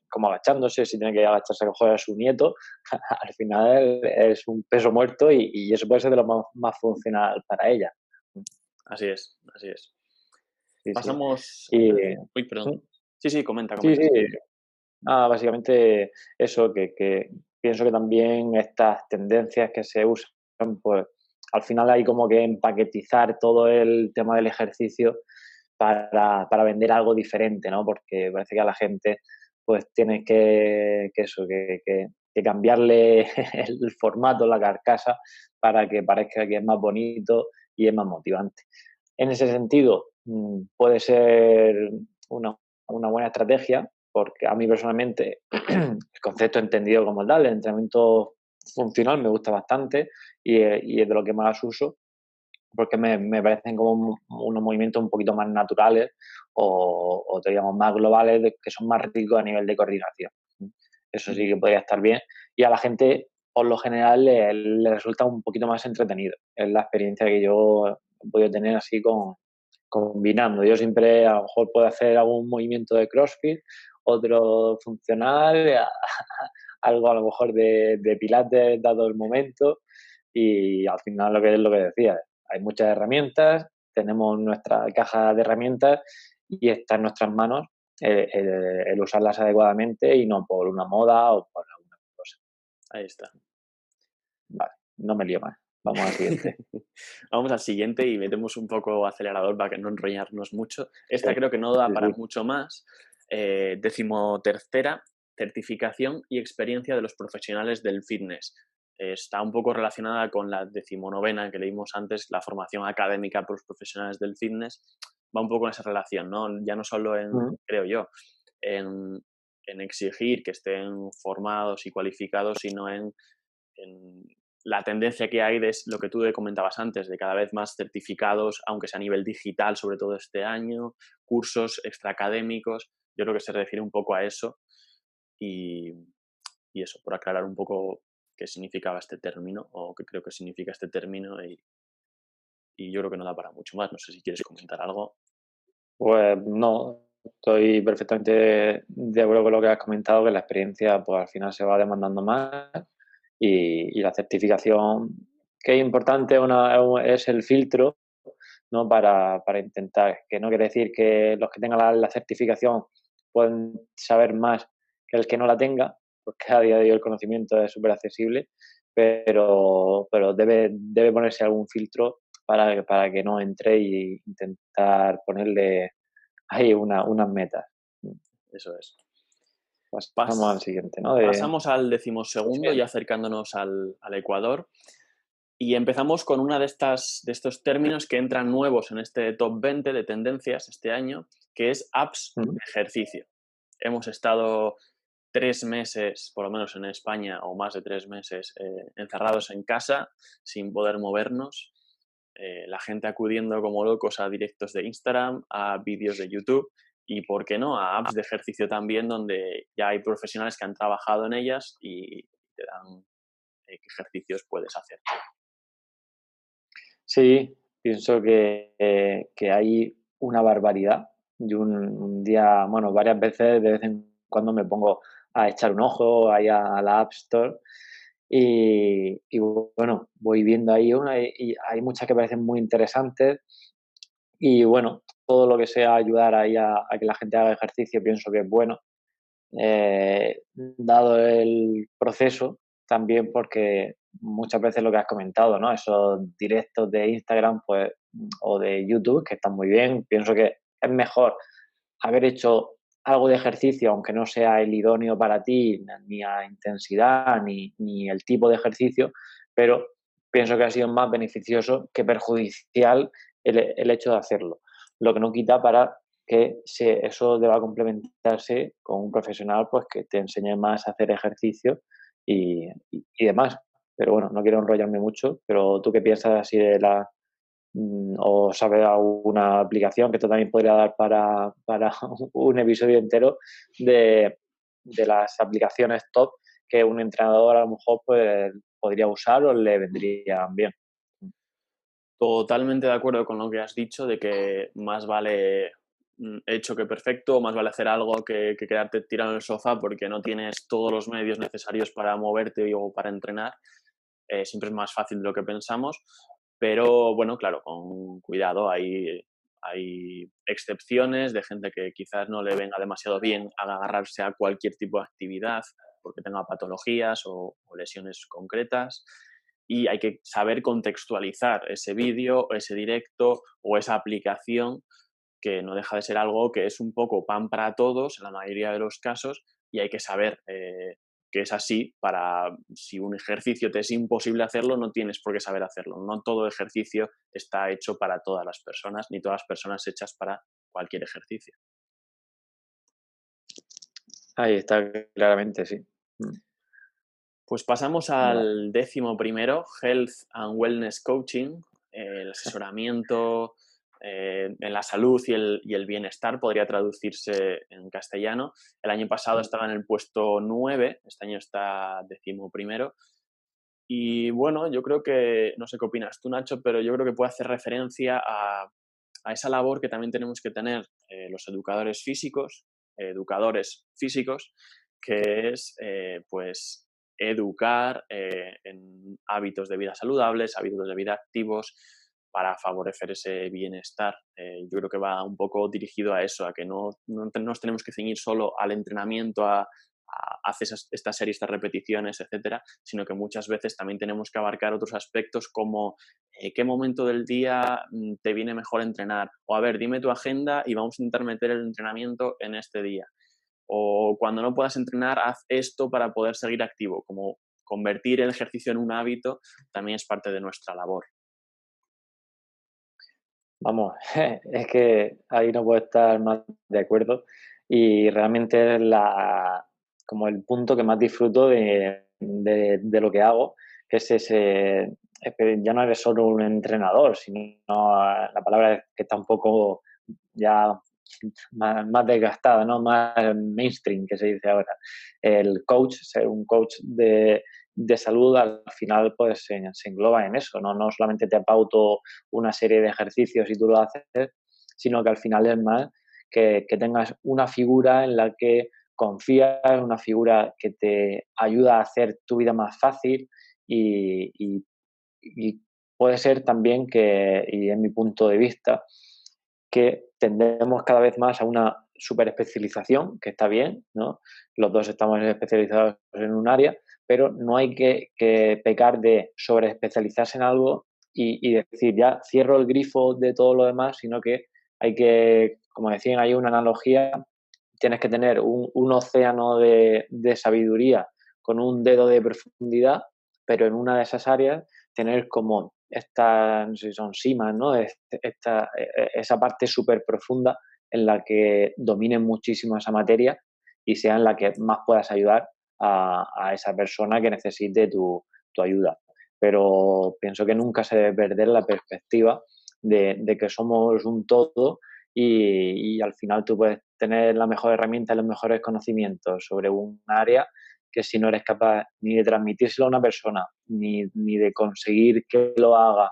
como agachándose, si tiene que agacharse a coger a su nieto, <laughs> al final es un peso muerto y, eso puede ser de lo más, funcional para ella. Así es, así es. Pasamos... Uy, perdón. Sí, sí, comenta. comenta. Sí, Ah, básicamente eso, que, pienso que también estas tendencias que se usan, pues al final hay como que empaquetizar todo el tema del ejercicio para, vender algo diferente, ¿no? Porque parece que a la gente pues tienes que, eso, que, que, cambiarle <laughs> el formato, la carcasa, para que parezca que es más bonito y es más motivante. En ese sentido, mm, puede ser una, una buena estrategia, porque a mí personalmente <clears throat> el concepto entendido como tal, el entrenamiento funcional me gusta bastante y, es de lo que más uso porque me, me parecen como unos movimientos un poquito más naturales o, o digamos más globales que son más ricos a nivel de coordinación. Eso sí que podría estar bien y a la gente por lo general le, le resulta un poquito más entretenido. Es la experiencia que yo he podido tener así con, combinando. Yo siempre a lo mejor puedo hacer algún movimiento de CrossFit otro funcional, <laughs> algo a lo mejor de, de pilates dado el momento y al final lo que es lo que decía, hay muchas herramientas, tenemos nuestra caja de herramientas y está en nuestras manos el, usarlas adecuadamente y no por una moda o por alguna cosa. Ahí está. Vale, no me lío más. Vamos al siguiente. <laughs> Vamos al siguiente y metemos un poco acelerador para que no enrollarnos mucho. Esta creo que no da para mucho más, eh, decimotercera, certificación y experiencia de los profesionales del fitness. está un poco relacionada con la decimonovena que leímos antes, la formación académica por los profesionales del fitness. Va un poco en esa relación, ¿no? Ya no solo en, creo yo, en, exigir que estén formados y cualificados, sino en, la tendencia que hay de lo que tú comentabas antes, de cada vez más certificados, aunque sea a nivel digital, sobre todo este año, cursos extraacadémicos yo creo que se refiere un poco a eso y, eso, por aclarar un poco qué significaba este término o qué creo que significa este término y, yo creo que no da para mucho más. No sé si quieres comentar algo. Pues no, estoy perfectamente de acuerdo con lo que has comentado, que la experiencia pues al final se va demandando más y, la certificación, que es importante, es el filtro ¿no? Para, intentar, que no quiere decir que los que tengan la certificación pueden saber más que el que no la tenga, porque a día de hoy el conocimiento es súper accesible, pero, pero debe, debe ponerse algún filtro para, para que no entre y intentar ponerle ahí una, unas metas. Eso es. Pasamos al siguiente, ¿no? Pasamos al decimosegundo, y acercándonos al, al, Ecuador. Y empezamos con una de, estas, de estos términos que entran nuevos en este top 20 de tendencias este año, que es apps de ejercicio. Hemos estado tres meses, por lo menos en España, o más de tres meses, eh, encerrados en casa, sin poder movernos. Eh, la gente acudiendo como locos a directos de Instagram, a vídeos de YouTube y, ¿por qué no?, a apps de ejercicio también, donde ya hay profesionales que han trabajado en ellas y te dan eh, qué ejercicios puedes hacer. Sí, pienso que, que hay una barbaridad. Yo un, día, bueno, varias veces de vez en cuando me pongo a echar un ojo ahí a, la App Store y, bueno, voy viendo ahí una y, hay muchas que parecen muy interesantes y bueno, todo lo que sea ayudar ahí a, que la gente haga ejercicio pienso que es bueno, eh, dado el proceso también porque muchas veces lo que has comentado, ¿no? Esos directos de Instagram pues, o de YouTube que están muy bien, pienso que es mejor haber hecho algo de ejercicio, aunque no sea el idóneo para ti, ni a intensidad, ni, ni el tipo de ejercicio, pero pienso que ha sido más beneficioso que perjudicial el, el hecho de hacerlo. Lo que no quita para que se, eso deba complementarse con un profesional pues que te enseñe más a hacer ejercicio y, y, demás. Pero bueno, no quiero enrollarme mucho, pero tú qué piensas así de la, o sabes alguna aplicación que esto también podría dar para, para <laughs> un episodio entero de, de, las aplicaciones top que un entrenador a lo mejor pues, podría usar o le vendrían bien. Totalmente de acuerdo con lo que has dicho de que más vale Mm, hecho que perfecto, más vale hacer algo que, quedarte tirado en el sofá porque no tienes todos los medios necesarios para moverte o para entrenar. Eh, siempre es más fácil de lo que pensamos, pero bueno, claro, con cuidado, hay, hay excepciones de gente que quizás no le venga demasiado bien agarrarse a cualquier tipo de actividad porque tenga patologías o, o lesiones concretas y hay que saber contextualizar ese vídeo, ese directo o esa aplicación que no deja de ser algo que es un poco pan para todos en la mayoría de los casos y hay que saber eh, que es así para si un ejercicio te es imposible hacerlo, no tienes por qué saber hacerlo. No todo ejercicio está hecho para todas las personas, ni todas las personas hechas para cualquier ejercicio. Ahí está, claramente, sí. Mm. Pues pasamos al décimo primero, Health and Wellness Coaching, el asesoramiento eh, en la salud y el, bienestar, podría traducirse en castellano. El año pasado estaba en el puesto 9, este año está décimo primero. Y bueno, yo creo que, no sé qué opinas tú, Nacho, pero yo creo que puede hacer referencia a, esa labor que también tenemos que tener eh, los educadores físicos, educadores físicos, que es eh, pues educar en hábitos de vida saludables, hábitos de vida activos, para favorecer ese bienestar. Eh, yo creo que va un poco dirigido a eso, a que no, no nos tenemos que ceñir solo al entrenamiento, a, hacer estas series, estas repeticiones, etcétera, sino que muchas veces también tenemos que abarcar otros aspectos como eh, qué momento del día mm, te viene mejor entrenar, o a ver, dime tu agenda y vamos a intentar meter el entrenamiento en este día. O cuando no puedas entrenar, haz esto para poder seguir activo, como convertir el ejercicio en un hábito también es parte de nuestra labor. Vamos, <laughs> es que ahí no puedo estar más de acuerdo y realmente es la, como el punto que más disfruto de, lo que hago, que es ese, ya no eres solo un entrenador, sino la palabra que está un poco ya más, más, desgastada, ¿no? más mainstream que se dice ahora. El coach, ser un coach de, de salud al final pues se, engloba en eso, ¿no? no solamente te apauto una serie de ejercicios y tú lo haces, sino que al final es más que, tengas una figura en la que confías, una figura que te ayuda a hacer tu vida más fácil y, puede ser también que, y en mi punto de vista, que tendemos cada vez más a una super especialización, que está bien, ¿no? Los dos estamos especializados en un área, pero no hay que, pecar de sobreespecializarse en algo y, decir, ya cierro el grifo de todo lo demás, sino que hay que, como decían, hay una analogía, tienes que tener un, océano de, sabiduría con un dedo de profundidad, pero en una de esas áreas tener como esta, no sé si son simas, ¿no? Esta, e, e, esa parte súper profunda en la que dominen muchísimo esa materia y sea en la que más puedas ayudar a, esa persona que necesite tu, ayuda. Pero pienso que nunca se debe perder la perspectiva de, que somos un todo y, al final tú puedes tener la mejor herramienta, los mejores conocimientos sobre un área que si no eres capaz ni de transmitírselo a una persona, ni, de conseguir que lo haga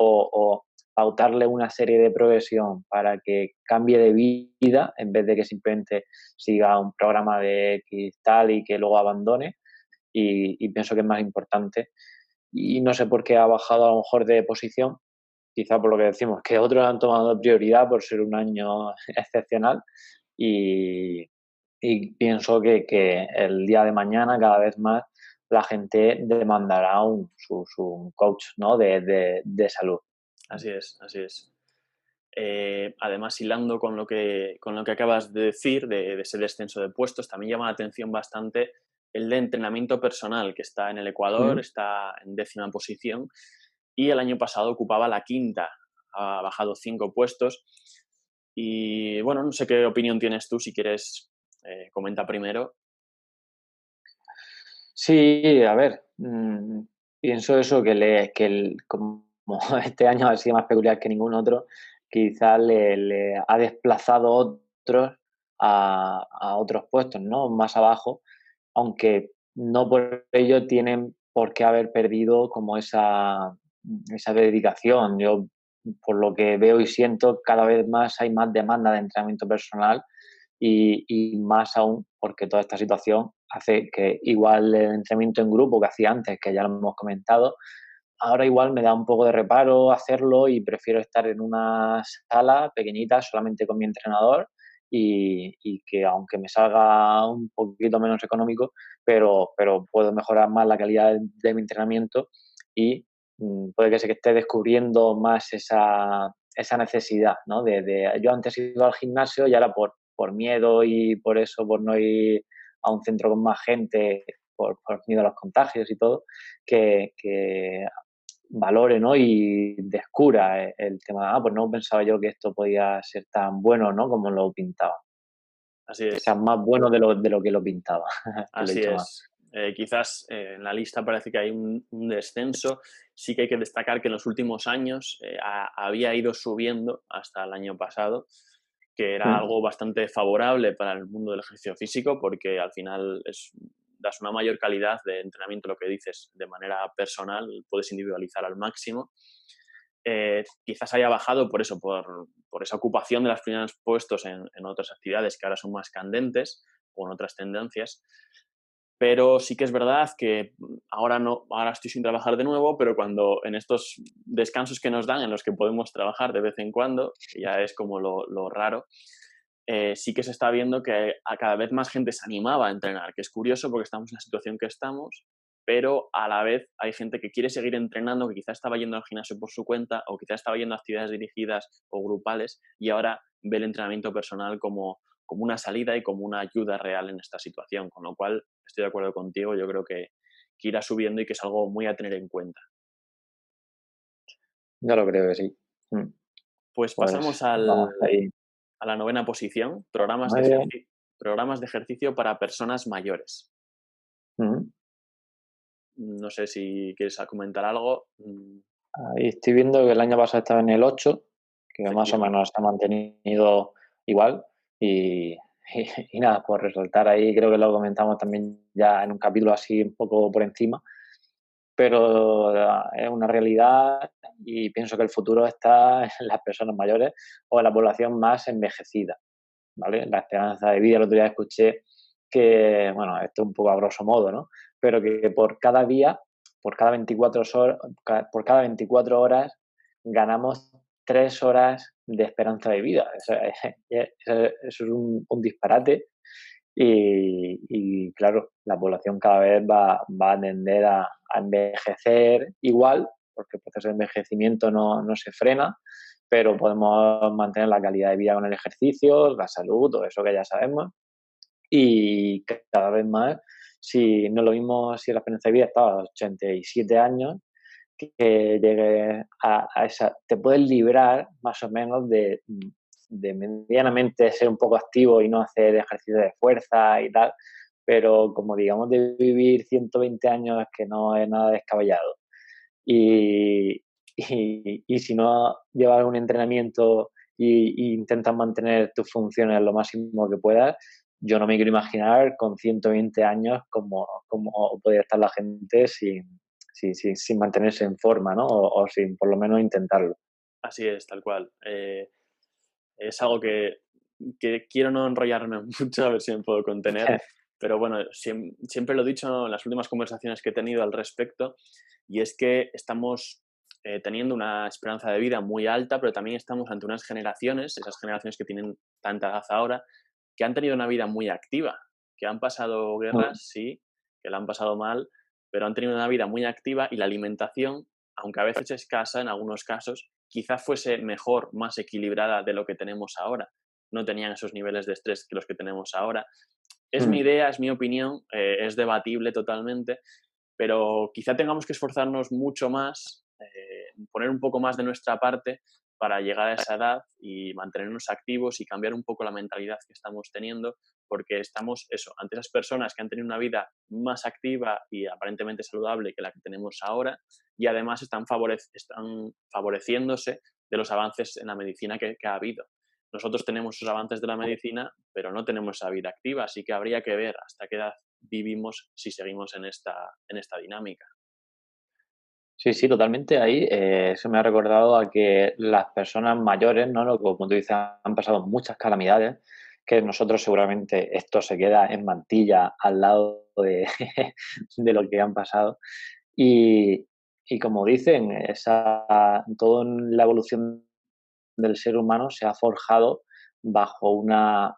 o, pautarle una serie de progresión para que cambie de vida en vez de que simplemente siga un programa de X tal y que luego abandone. Y, pienso que es más importante. Y no sé por qué ha bajado a lo mejor de posición, quizá por lo que decimos, que otros han tomado prioridad por ser un año <laughs> excepcional. Y, pienso que, el día de mañana cada vez más la gente demandará un, su, coach ¿no? de, de salud. Así es, así es. Eh, además, hilando con lo, que, con lo que acabas de decir, de, ese descenso de puestos, también llama la atención bastante el de entrenamiento personal, que está en el Ecuador, está en décima posición, y el año pasado ocupaba la quinta, ha bajado cinco puestos. Y bueno, no sé qué opinión tienes tú, si quieres, eh, comenta primero. Sí, a ver, mm, pienso eso, que, le, que el, como <laughs> este año ha sido más peculiar que ningún otro, quizás le, ha desplazado otros a, otros puestos, ¿no? Más abajo, aunque no por ello tienen por qué haber perdido como esa, esa dedicación. Yo, por lo que veo y siento, cada vez más hay más demanda de entrenamiento personal y, y, más aún porque toda esta situación hace que igual el entrenamiento en grupo que hacía antes, que ya lo hemos comentado, ahora igual me da un poco de reparo hacerlo y prefiero estar en una sala pequeñita solamente con mi entrenador y, que aunque me salga un poquito menos económico, pero, pero puedo mejorar más la calidad de, mi entrenamiento y mm, puede que se que esté descubriendo más esa, esa necesidad, ¿no? De, yo antes he ido al gimnasio y ahora por, por miedo y por eso, por no ir a un centro con más gente, por, por miedo a los contagios y todo, que, que valore ¿no? y descubra eh, el tema. Ah, pues no pensaba yo que esto podía ser tan bueno ¿no? como lo pintaba. Así es. Que sea más bueno de lo, de lo que lo pintaba. <laughs> Así es. Eh, quizás eh, en la lista parece que hay un, descenso. Sí que hay que destacar que en los últimos años había ido subiendo hasta el año pasado, que era mm. algo bastante favorable para el mundo del ejercicio físico, porque al final es das una mayor calidad de entrenamiento, lo que dices, de manera personal, puedes individualizar al máximo. Eh, quizás haya bajado por eso, por, esa ocupación de los primeros puestos en, otras actividades que ahora son más candentes o en otras tendencias. Pero sí que es verdad que ahora no, ahora estoy sin trabajar de nuevo, pero cuando en estos descansos que nos dan, en los que podemos trabajar de vez en cuando, ya es como lo, lo raro, eh, sí que se está viendo que a cada vez más gente se animaba a entrenar, que es curioso porque estamos en la situación que estamos, pero a la vez hay gente que quiere seguir entrenando, que quizás estaba yendo al gimnasio por su cuenta o quizás estaba yendo a actividades dirigidas o grupales y ahora ve el entrenamiento personal como, como una salida y como una ayuda real en esta situación, con lo cual estoy de acuerdo contigo, yo creo que, irá subiendo y que es algo muy a tener en cuenta. Ya lo creo que sí. Mm. Pues, pues pasamos al, a la novena posición, programas, de ejercicio, programas de ejercicio para personas mayores. Mm. No sé si quieres comentar algo. Mm. Ahí estoy viendo que el año pasado estaba en el 8, que más o menos ha mantenido igual. Y, <laughs> y, nada, por resaltar ahí, creo que lo comentamos también ya en un capítulo así un poco por encima, pero ah, es una realidad y pienso que el futuro está <laughs> en las personas mayores o en la población más envejecida. ¿vale? La esperanza de vida, el otro día escuché que, bueno, esto un poco a grosso modo, ¿no? Pero que por cada día, por cada 24 horas, por cada 24 horas ganamos tres horas de esperanza de vida. <laughs> Eso, es un, disparate Y, claro, la población cada vez va, a tender a, envejecer igual, porque el proceso de envejecimiento no, no se frena, pero podemos mantener la calidad de vida con el ejercicio, la salud, todo eso que ya sabemos. Y cada vez más, si no lo mismo si la experiencia de vida estaba a 87 años, que llegue a, esa, te puedes librar más o menos de, de medianamente ser un poco activo y no hacer ejercicio de fuerza y tal, pero como digamos de vivir 120 años que no es nada descabellado. Y, y, si no llevas un entrenamiento e intentas mantener tus funciones lo máximo que puedas, yo no me quiero imaginar con 120 años cómo, cómo podría estar la gente sin, sin, sin, mantenerse en forma, ¿no? O, sin por lo menos intentarlo. Así es, tal cual. Eh, es algo que, que, quiero no enrollarme <laughs> mucho, a ver si me puedo contener. Pero bueno, siempre, lo he dicho en las últimas conversaciones que he tenido al respecto, y es que estamos eh, teniendo una esperanza de vida muy alta, pero también estamos ante unas generaciones, esas generaciones que tienen tanta edad ahora, que han tenido una vida muy activa, que han pasado guerras, sí, que la han pasado mal, pero han tenido una vida muy activa y la alimentación, aunque a veces escasa en algunos casos, quizás fuese mejor, más equilibrada de lo que tenemos ahora. No tenían esos niveles de estrés que los que tenemos ahora. Es mi mm. idea, es mi opinión, eh, es debatible totalmente, pero quizá tengamos que esforzarnos mucho más, eh, poner un poco más de nuestra parte para llegar a esa edad y mantenernos activos y cambiar un poco la mentalidad que estamos teniendo, porque estamos eso, ante esas personas que han tenido una vida más activa y aparentemente saludable que la que tenemos ahora, y además están, están favoreciéndose de los avances en la medicina que, ha habido. Nosotros tenemos esos avances de la medicina, pero no tenemos esa vida activa, así que habría que ver hasta qué edad vivimos si seguimos en esta, en esta dinámica. Sí, sí, totalmente. Ahí eh, eso me ha recordado a que las personas mayores, ¿no? Como tú dices, han pasado muchas calamidades, que nosotros seguramente esto se queda en mantilla al lado de, <laughs> de lo que han pasado. Y, y como dicen, esa, toda la evolución del ser humano se ha forjado bajo una,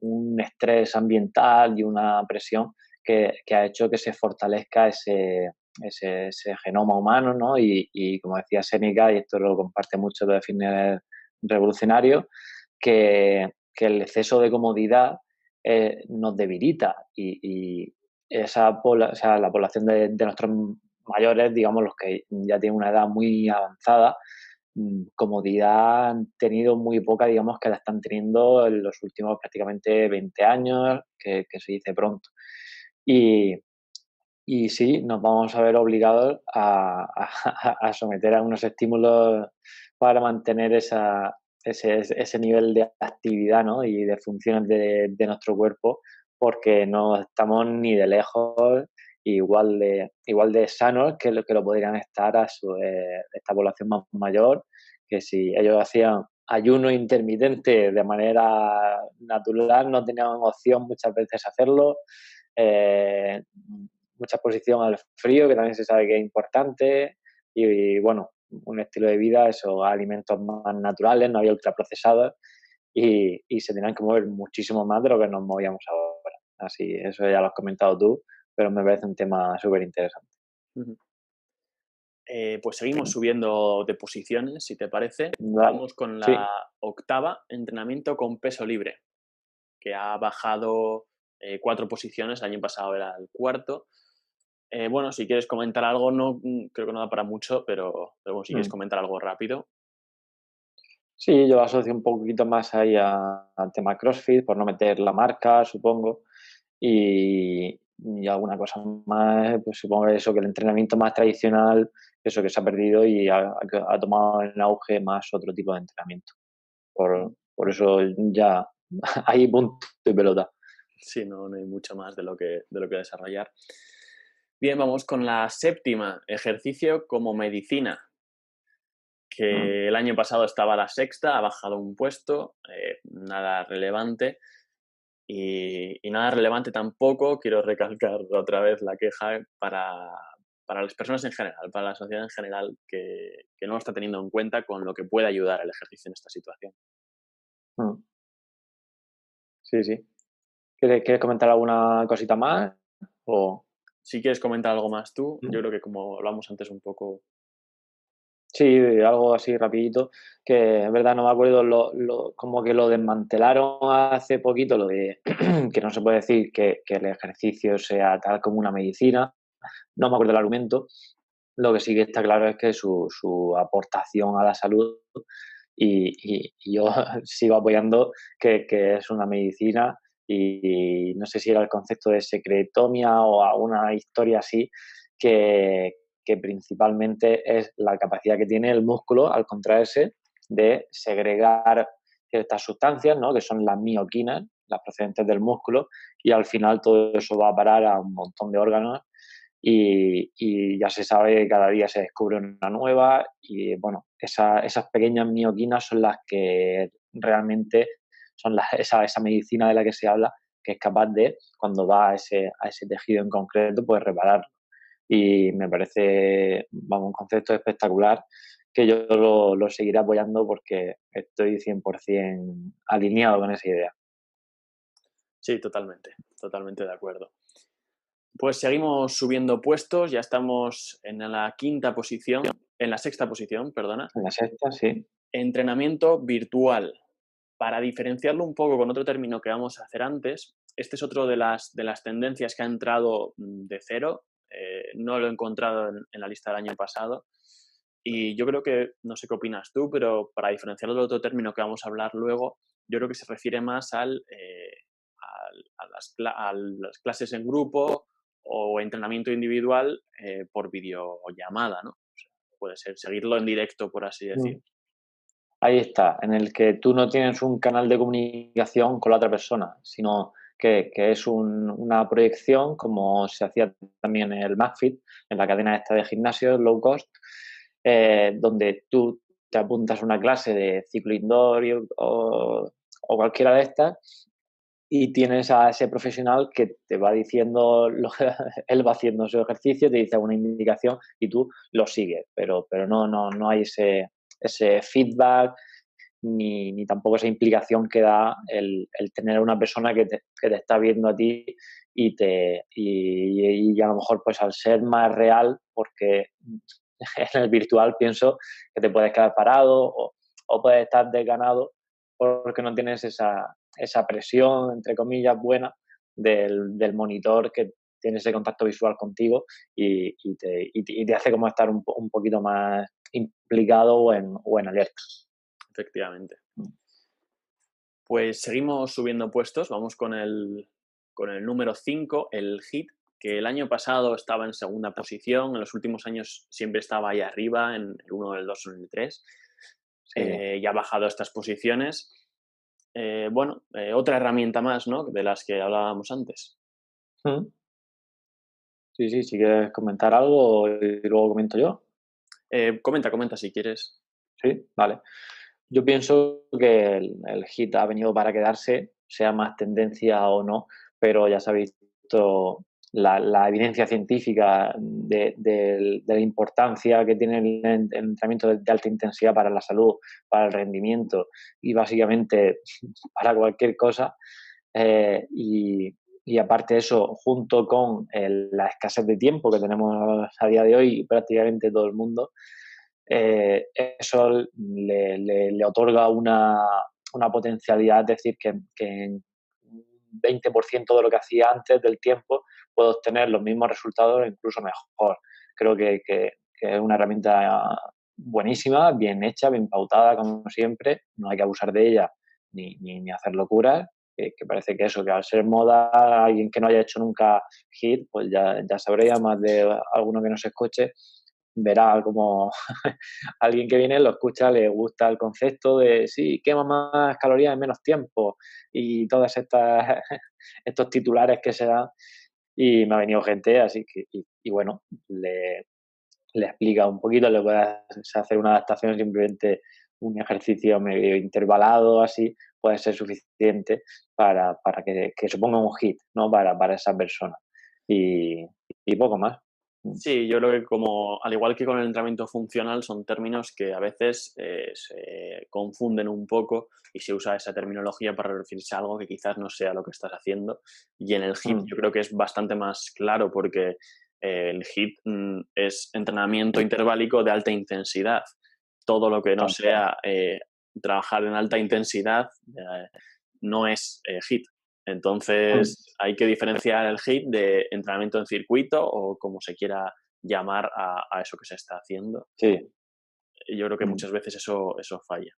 un estrés ambiental y una presión que, que ha hecho que se fortalezca ese, ese, ese genoma humano, ¿no? Y, como decía Seneca, y esto lo comparte mucho de fines revolucionario, que, que, el exceso de comodidad eh, nos debilita y, esa la población de, de nuestros mayores, digamos, los que ya tienen una edad muy avanzada, mm, comodidad han tenido muy poca, digamos, que la están teniendo en los últimos prácticamente 20 años, que, se dice pronto. Y, y, sí, nos vamos a ver obligados a, <laughs> someter a unos estímulos para mantener esa, ese, ese, nivel de actividad ¿no? y de funciones de, de nuestro cuerpo, porque no estamos ni de lejos igual de, igual de sanos que lo que lo podrían estar a su, eh, esta población más mayor, que si ellos hacían ayuno intermitente de manera natural, no tenían opción muchas veces hacerlo. Eh, mucha exposición al frío, que también se sabe que es importante, y, bueno, un estilo de vida, esos alimentos más naturales, no había ultraprocesados, y, y se tenían que mover muchísimo más de lo que nos movíamos ahora. Así, eso ya lo has comentado tú, pero me parece un tema súper interesante. Eh, pues seguimos subiendo de posiciones, si te parece. Vamos con la octava, entrenamiento con peso libre, que ha bajado eh, cuatro posiciones, el año pasado era el cuarto. Eh, bueno, si quieres comentar algo, no mm, creo que no da para mucho, pero, pero si quieres mm. comentar algo rápido. Sí, yo asocio un poquito más ahí al tema CrossFit, por no meter la marca, supongo. Y, y alguna cosa más, pues supongo que eso, que el entrenamiento más tradicional, eso que se ha perdido y ha, tomado en auge más otro tipo de entrenamiento. Por, por eso ya <laughs> hay punto de pelota. Sí, no, no hay mucho más de lo, que, de lo que desarrollar. Bien, vamos con la séptima, ejercicio como medicina, que mm. el año pasado estaba la sexta, ha bajado un puesto, eh, nada relevante. Y, nada relevante tampoco, quiero recalcar <laughs> otra vez la queja para, para, las personas en general, para la sociedad en general, que, que, no lo está teniendo en cuenta con lo que puede ayudar el ejercicio en esta situación. Mm. Sí, sí. ¿Quieres, comentar alguna cosita más? O... Si quieres comentar algo más tú, yo creo que como hablamos antes un poco... Sí, algo así rapidito, que es verdad no me acuerdo, lo, como que lo desmantelaron hace poquito, lo de <clears throat> que no se puede decir que, el ejercicio sea tal como una medicina, no me acuerdo el argumento, lo que sí que está claro es que su, su aportación a la salud y, yo <laughs> sigo apoyando que, es una medicina y, no sé si era el concepto de secretomia o alguna historia así que, principalmente es la capacidad que tiene el músculo al contraerse de segregar ciertas sustancias, ¿no? que son las mioquinas, las procedentes del músculo, y al final todo eso va a parar a un montón de órganos y, ya se sabe que cada día se descubre una nueva y bueno, esas pequeñas mioquinas son las que realmente son esa, esa, medicina de la que se habla que es capaz de, cuando va a ese, a ese tejido en concreto, pues repararlo. Y me parece, vamos, un concepto espectacular que yo lo, lo seguiré apoyando porque estoy 100% alineado con esa idea. Sí, totalmente, totalmente de acuerdo. Pues seguimos subiendo puestos, ya estamos en la quinta posición, en la sexta posición, perdona. En la sexta, sí. Entrenamiento virtual. Para diferenciarlo un poco con otro término que vamos a hacer antes, este es otro de las, de las tendencias que ha entrado mm, de cero. Eh, no lo he encontrado en, la lista del año pasado. Y yo creo que, no sé qué opinas tú, pero para diferenciarlo del otro término que vamos a hablar luego, yo creo que se refiere más al, eh, a, las, a, las, clases en grupo o entrenamiento individual eh, por videollamada, ¿no? puede ser seguirlo en directo, por así mm. decir. Ahí está, en el que tú no tienes un canal de comunicación con la otra persona, sino que, es una proyección, como se hacía también en el McFit, en la cadena esta de gimnasio low cost, eh, donde tú te apuntas a una clase de ciclo indoor o, o cualquiera de estas y tienes a ese profesional que te va diciendo, lo, <laughs> él va haciendo su ejercicio, te dice una indicación y tú lo sigues, pero, pero no, no, no hay ese, ese feedback ni, ni tampoco esa implicación que da el, el tener una persona que te, que te, está viendo a ti y, te, y, y, a lo mejor pues al ser más real, porque <laughs> en el virtual pienso que te puedes quedar parado o, o puedes estar desganado porque no tienes esa, esa presión, entre comillas, buena del, del monitor que tiene ese contacto visual contigo y, y, te, y, te, hace como estar un, un poquito más implicado o en, o en alerta. Efectivamente. Pues seguimos subiendo puestos, vamos con el, con el número 5, el HIT, que el año pasado estaba en segunda posición, en los últimos años siempre estaba ahí arriba, en el 1, el 2 o el 3, eh, y ha bajado estas posiciones eh, bueno, eh, otra herramienta más, ¿no? De las que hablábamos antes. Mm. Sí, sí, si quieres comentar algo y luego comento yo. Eh, comenta, comenta si quieres. Sí, vale. Yo pienso que el, el, hit ha venido para quedarse, sea más tendencia o no, pero ya se ha visto la, evidencia científica de, la importancia que tiene el, entrenamiento de, alta intensidad para la salud, para el rendimiento y básicamente <laughs> para cualquier cosa. Eh, y, aparte de eso, junto con la escasez de tiempo que tenemos a día de hoy prácticamente todo el mundo, eh, eso le, otorga una, potencialidad, es decir, que, que en 20% de lo que hacía antes del tiempo, puedo obtener los mismos resultados incluso mejor. Creo que, es una herramienta buenísima, bien hecha, bien pautada, como siempre. No hay que abusar de ella ni, ni, hacer locuras. Que, parece que eso, que al ser moda, alguien que no haya hecho nunca hit, pues ya, ya sabría más de alguno que no se escuche, verá como <laughs> alguien que viene lo escucha, le gusta el concepto de sí, quema más calorías en menos tiempo y todas estas <laughs> estos titulares que se dan. Y me ha venido gente así que y, bueno le, le, explica un poquito le puede hacer una adaptación simplemente un ejercicio medio intervalado así puede ser suficiente para, para que, que suponga un hit no para, para esa persona y, y poco más. Sí, yo creo que como, al igual que con el entrenamiento funcional, son términos que a veces eh, se confunden un poco y se usa esa terminología para referirse a algo que quizás no sea lo que estás haciendo. Y en el HIT Mm. yo creo que es bastante más claro porque eh, el HIT mm, es entrenamiento interválico de alta intensidad. Todo lo que no sea eh, trabajar en alta intensidad eh, no es eh, HIT. Entonces hay que diferenciar el HIT de entrenamiento en circuito o como se quiera llamar a, a eso que se está haciendo. Sí, yo creo que Mm. muchas veces eso, eso falla.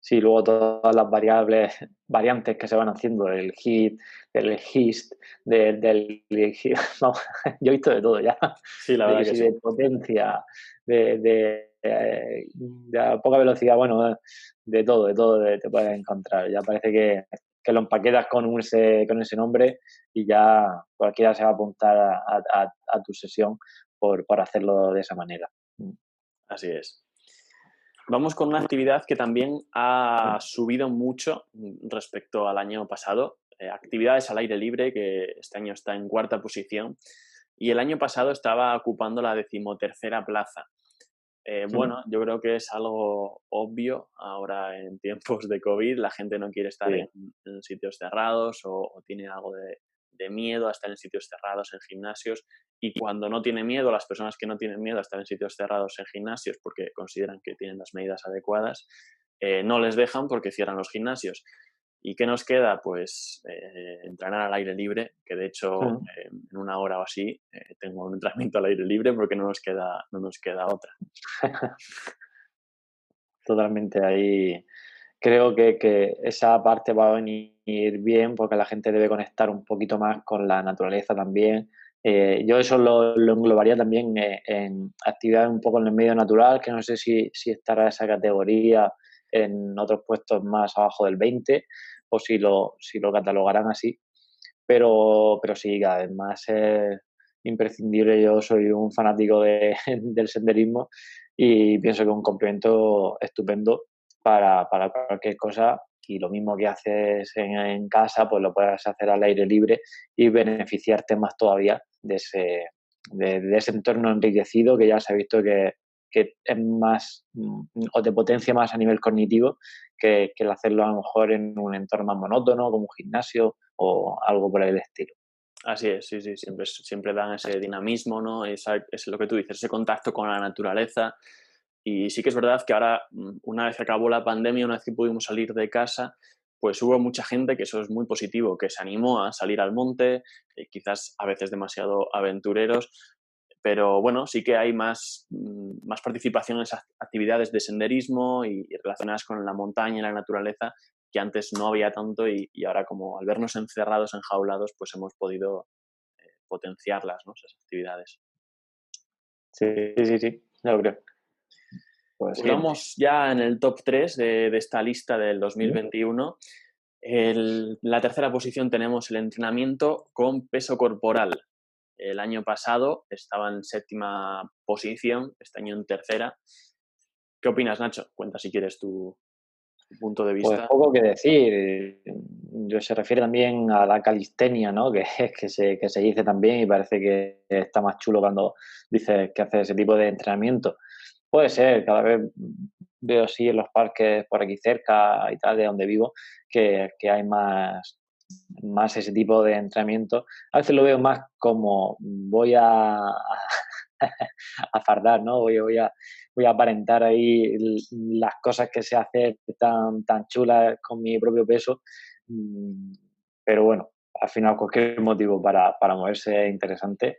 sí, luego todas las variables, variantes que se van haciendo del HIT, del HIST, del, del, <laughs> vamos, yo he visto de todo ya. Sí, la de, verdad que si sí. de potencia, de, de, eh, a poca velocidad, bueno, de todo, de todo te puedes encontrar. Ya parece que, que lo empaquetas con un- con ese nombre y ya cualquiera se va a apuntar a, a- tu sesión por, por hacerlo de esa manera. Así es. Vamos con una actividad que también ha subido mucho respecto al año pasado. Eh, actividades al aire libre, que este año está en cuarta posición. Y el año pasado estaba ocupando la decimotercera plaza. Eh, bueno, yo creo que es algo obvio ahora en tiempos de COVID. La gente no quiere estar Sí. en, en sitios cerrados o, o tiene algo de, de miedo a estar en sitios cerrados, en gimnasios. Y cuando no tiene miedo, las personas que no tienen miedo a estar en sitios cerrados, en gimnasios, porque consideran que tienen las medidas adecuadas, eh, no les dejan porque cierran los gimnasios. ¿Y qué nos queda? Pues eh, entrenar al aire libre, que de hecho eh, en una hora o así eh, tengo un entrenamiento al aire libre porque no nos queda, no nos queda otra. <laughs> Totalmente ahí. Creo que, que esa parte va a venir bien porque la gente debe conectar un poquito más con la naturaleza también. Eh, yo eso lo, lo englobaría también eh, en actividades un poco en el medio natural, que no sé si, si estará esa categoría en otros puestos más abajo del 20 o si lo, si lo catalogarán así. Pero, pero sí, además es imprescindible. Yo soy un fanático de, <laughs> del senderismo y pienso que es un complemento estupendo para, para cualquier cosa y lo mismo que haces en, casa, pues lo puedes hacer al aire libre y beneficiarte más todavía de ese, de ese entorno enriquecido que ya se ha visto que, que, es más o te potencia más a nivel cognitivo que, que el hacerlo a lo mejor en un entorno más monótono, como un gimnasio o algo por el estilo. Así es, sí, sí, siempre, siempre dan ese dinamismo, ¿no? Esa, es lo que tú dices, ese contacto con la naturaleza. Y sí que es verdad que ahora, una vez que acabó la pandemia, una vez que pudimos salir de casa, pues hubo mucha gente, que eso es muy positivo, que se animó a salir al monte, eh, quizás a veces demasiado aventureros, pero bueno, sí que hay más, más participación en esas actividades de senderismo y, y, relacionadas con la montaña y la naturaleza que antes no había tanto y, y ahora como al vernos encerrados, enjaulados, pues hemos podido eh, potenciarlas, ¿no? esas actividades. Sí, sí, sí, yo lo creo. Pues vamos ya en el top 3 de, de esta lista del 2021. El, la tercera posición tenemos el entrenamiento con peso corporal. El año pasado estaba en séptima posición, este año en tercera. ¿Qué opinas, Nacho? Cuenta si quieres tu, tu punto de vista. Pues poco que decir. Yo se refiere también a la calistenia, ¿no? <laughs> Que, que, se, que se dice también y parece que está más chulo cuando dices que hace ese tipo de entrenamiento. Puede ser, cada vez veo así en los parques por aquí cerca y tal, de donde vivo, que, que hay más, más ese tipo de entrenamiento. A veces lo veo más como voy a, a <laughs> fardar, ¿no? Voy, voy, a, voy a aparentar ahí las cosas que sé hacer tan, tan chulas con mi propio peso. Mm, Pero bueno, al final cualquier motivo para, para moverse es interesante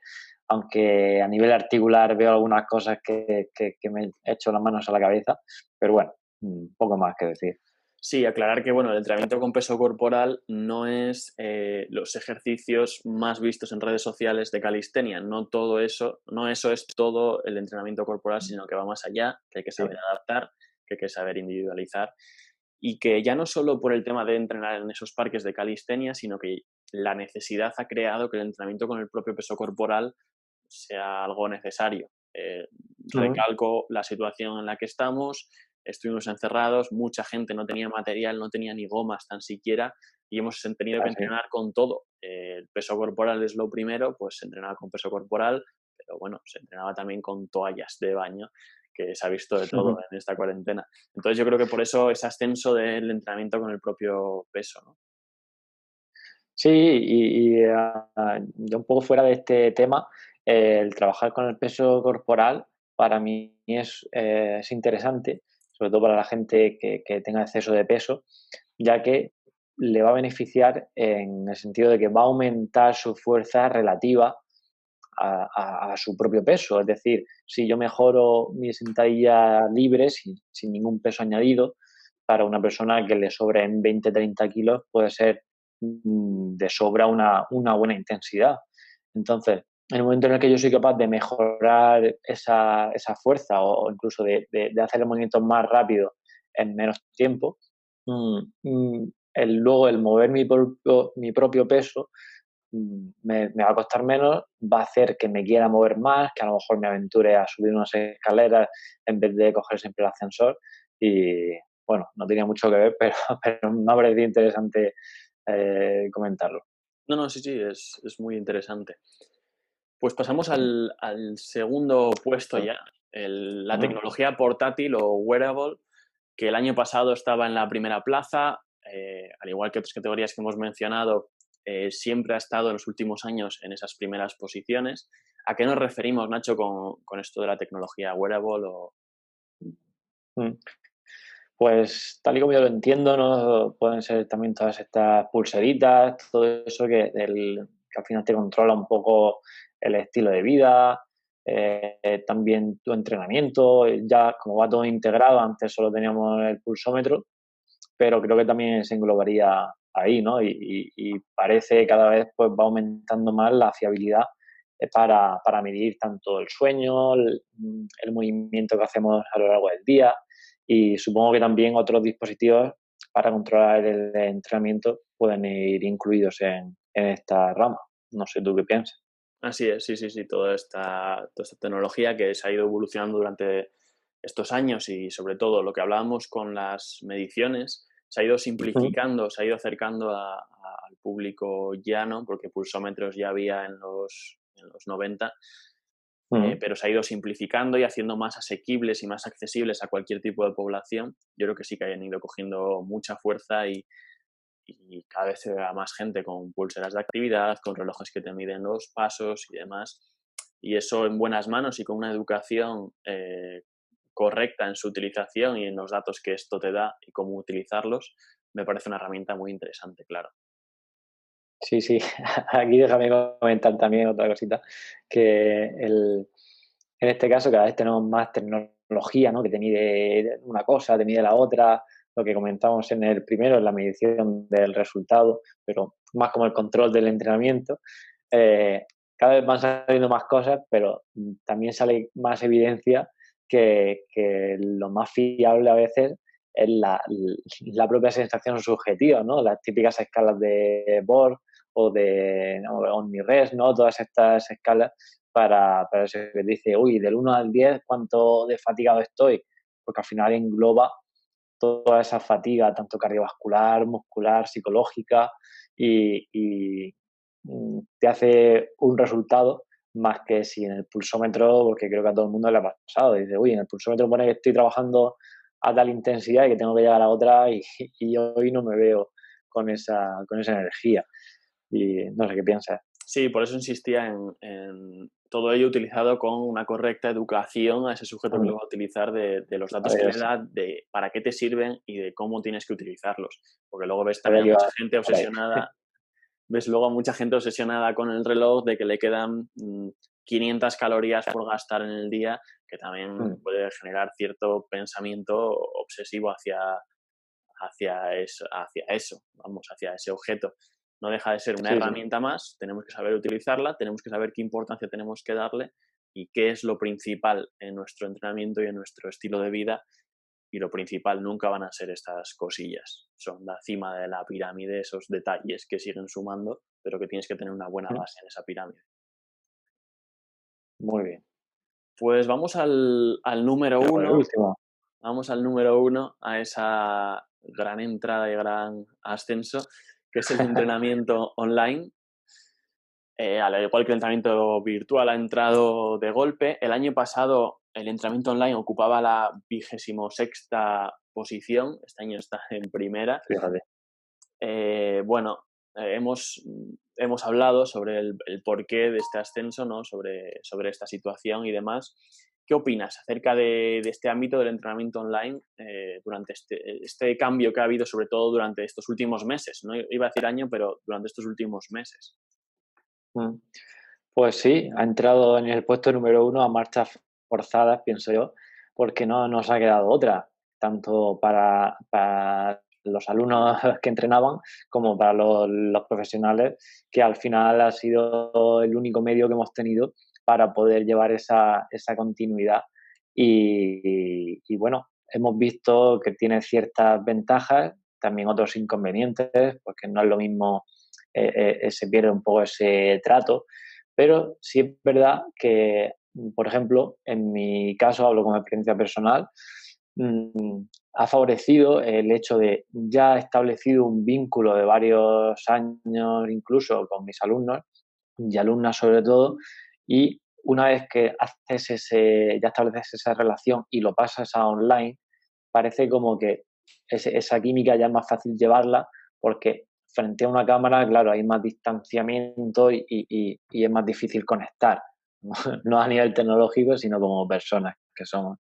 aunque a nivel articular veo algunas cosas que, que, que, me he hecho las manos a la cabeza, pero bueno, un poco más que decir. Sí, aclarar que bueno, el entrenamiento con peso corporal no es eh, los ejercicios más vistos en redes sociales de calistenia, no todo eso, no eso es todo el entrenamiento corporal, sino que va más allá, que hay que saber sí. adaptar, que hay que saber individualizar y que ya no solo por el tema de entrenar en esos parques de calistenia, sino que la necesidad ha creado que el entrenamiento con el propio peso corporal sea algo necesario. Eh, uh -huh. Recalco la situación en la que estamos, estuvimos encerrados, mucha gente no tenía material, no tenía ni gomas tan siquiera y hemos tenido que entrenar con todo. Eh, el peso corporal es lo primero, pues entrenar con peso corporal, pero bueno, se entrenaba también con toallas de baño, que se ha visto de todo <laughs> en esta cuarentena. Entonces yo creo que por eso ese ascenso del entrenamiento con el propio peso, ¿no? Sí, y, ah, un poco fuera de este tema, el trabajar con el peso corporal para mí es, eh, es interesante, sobre todo para la gente que, que, tenga exceso de peso, ya que le va a beneficiar en el sentido de que va a aumentar su fuerza relativa a, su propio peso. Es decir, si yo mejoro mi sentadilla libre sin, sin ningún peso añadido, para una persona que le sobren 20-30 kilos puede ser mm, de sobra una, una, buena intensidad. Entonces, en el momento en el que yo soy capaz de mejorar esa, esa fuerza o, incluso de, de, hacer el movimiento más rápido en menos tiempo, mm, mm, luego el mover mi propio, mi propio peso mm, me, va a costar menos, va a hacer que me quiera mover más, que a lo mejor me aventure a subir unas escaleras en vez de coger siempre el ascensor. Y bueno, no tenía mucho que ver, <laughs> pero, pero me ha parecido interesante eh, comentarlo. No, no, sí, sí, es, es muy interesante. Pues pasamos al, al segundo puesto ya, el, la tecnología portátil o wearable, que el año pasado estaba en la primera plaza, eh, al igual que otras categorías que hemos mencionado, eh, siempre ha estado en los últimos años en esas primeras posiciones. ¿A qué nos referimos, Nacho, con, esto de la tecnología wearable? O... Mm. Pues tal y como yo lo entiendo, ¿no? pueden ser también todas estas pulseritas, todo eso que, al final te controla un poco el estilo de vida, eh, también tu entrenamiento, ya como va todo integrado, antes solo teníamos el pulsómetro, pero creo que también se englobaría ahí, ¿no? Y, parece que cada vez pues, va aumentando más la fiabilidad eh, para, para medir tanto el sueño, el, movimiento que hacemos a lo largo del día y supongo que también otros dispositivos para controlar el entrenamiento pueden ir incluidos en, en esta rama. No sé tú qué piensas. Así es, sí, sí, sí, toda esta, toda esta tecnología que se ha ido evolucionando durante estos años y sobre todo lo que hablábamos con las mediciones, se ha ido simplificando, se ha ido acercando al público llano, porque pulsómetros ya había en los, en los 90, eh, pero se ha ido simplificando y haciendo más asequibles y más accesibles a cualquier tipo de población. Yo creo que sí que hayan ido cogiendo mucha fuerza y, y cada vez se ve más gente con pulseras de actividad, con relojes que te miden los pasos y demás. Y eso en buenas manos y con una educación eh, correcta en su utilización y en los datos que esto te da y cómo utilizarlos, me parece una herramienta muy interesante, claro. Sí, sí. <laughs> Aquí déjame comentar también otra cosita, que el, en este caso cada vez tenemos más tecnología, ¿no? Que te mide una cosa, te mide la otra, lo que comentamos en el primero, en la medición del resultado, pero más como el control del entrenamiento. Eh, cada vez van saliendo más cosas, pero también sale más evidencia que, lo más fiable a veces es la, la, propia sensación subjetiva, ¿no? Las típicas escalas de Borg o de ¿no? OmniRes, ¿no? Todas estas escalas para, para eso que dice, uy, del 1 al 10, ¿cuánto de fatigado estoy? Porque al final engloba toda esa fatiga, tanto cardiovascular, muscular, psicológica, y, mm, te hace un resultado más que si en el pulsómetro, porque creo que a todo el mundo le ha pasado, dice, uy, en el pulsómetro pone que estoy trabajando a tal intensidad y que tengo que llegar a otra y, <laughs> y hoy no me veo con esa, con esa energía. Y no sé qué piensas. Sí, por eso insistía en, todo ello utilizado con una correcta educación a ese sujeto que lo va a utilizar de, los datos que le da, de para qué te sirven y de cómo tienes que utilizarlos. Porque luego ves también mucha gente obsesionada <laughs> ves luego a mucha gente obsesionada con el reloj de que le quedan 500 mm, calorías por gastar en el día, que también puede generar cierto pensamiento obsesivo hacia, hacia, eso, hacia eso, vamos, hacia ese objeto. No deja de ser una herramienta más, tenemos que saber utilizarla, tenemos que saber qué importancia tenemos que darle y qué es lo principal en nuestro entrenamiento y en nuestro estilo de vida y lo principal nunca van a ser estas cosillas. Son la cima de la pirámide, esos detalles que siguen sumando, pero que tienes que tener una buena base en esa pirámide. Muy bien. Pues vamos al, número uno. Vamos al número uno, a esa gran entrada y gran ascenso, que es el <laughs> entrenamiento online. eh, al igual que el entrenamiento virtual ha entrado de golpe. El año pasado el entrenamiento online ocupaba la vigésimo sexta posición, este año está en primera. Fíjate. Eh, bueno, eh, hemos, hemos hablado sobre el, porqué de este ascenso, ¿no? sobre, sobre esta situación y demás. ¿Qué opinas acerca de, este ámbito del entrenamiento online eh, durante este, este, cambio que ha habido, sobre todo durante estos últimos meses? No iba a decir año, pero durante estos últimos meses. Mm. Pues sí, ha entrado en el puesto número uno a marchas forzadas, pienso yo, porque no nos ha quedado otra, tanto para, los alumnos <laughs> que entrenaban como para los, profesionales, que al final ha sido el único medio que hemos tenido para poder llevar esa, continuidad. Y, bueno, hemos visto que tiene ciertas ventajas, también otros inconvenientes, porque no es lo mismo, eh, eh, se pierde un poco ese trato, pero sí es verdad que, por ejemplo, en mi caso, hablo con experiencia personal, mm, ha favorecido el hecho de ya establecido un vínculo de varios años incluso con mis alumnos y alumnas sobre todo, y una vez que haces ese, ya estableces esa relación y lo pasas a online, parece como que esa química ya es más fácil llevarla porque frente a una cámara, claro, hay más distanciamiento y, es más difícil conectar, <laughs> no a nivel tecnológico, sino como personas que somos.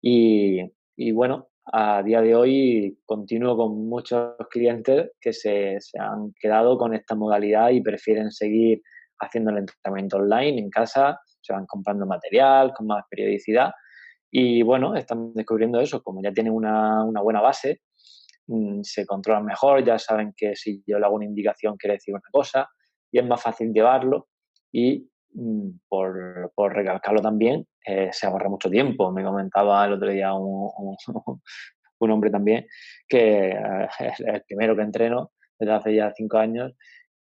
Y, y bueno, a día de hoy continúo con muchos clientes que se, se, han quedado con esta modalidad y prefieren seguir haciendo el entrenamiento online en casa, se van comprando material con más periodicidad y bueno, están descubriendo eso, como ya tienen una, una buena base, mm, se controlan mejor, ya saben que si yo le hago una indicación quiere decir una cosa y es más fácil llevarlo y por, por recalcarlo también, eh, se ahorra mucho tiempo. Me comentaba el otro día un, un, <laughs> hombre también, que eh, <laughs> es el primero que entreno desde hace ya cinco años,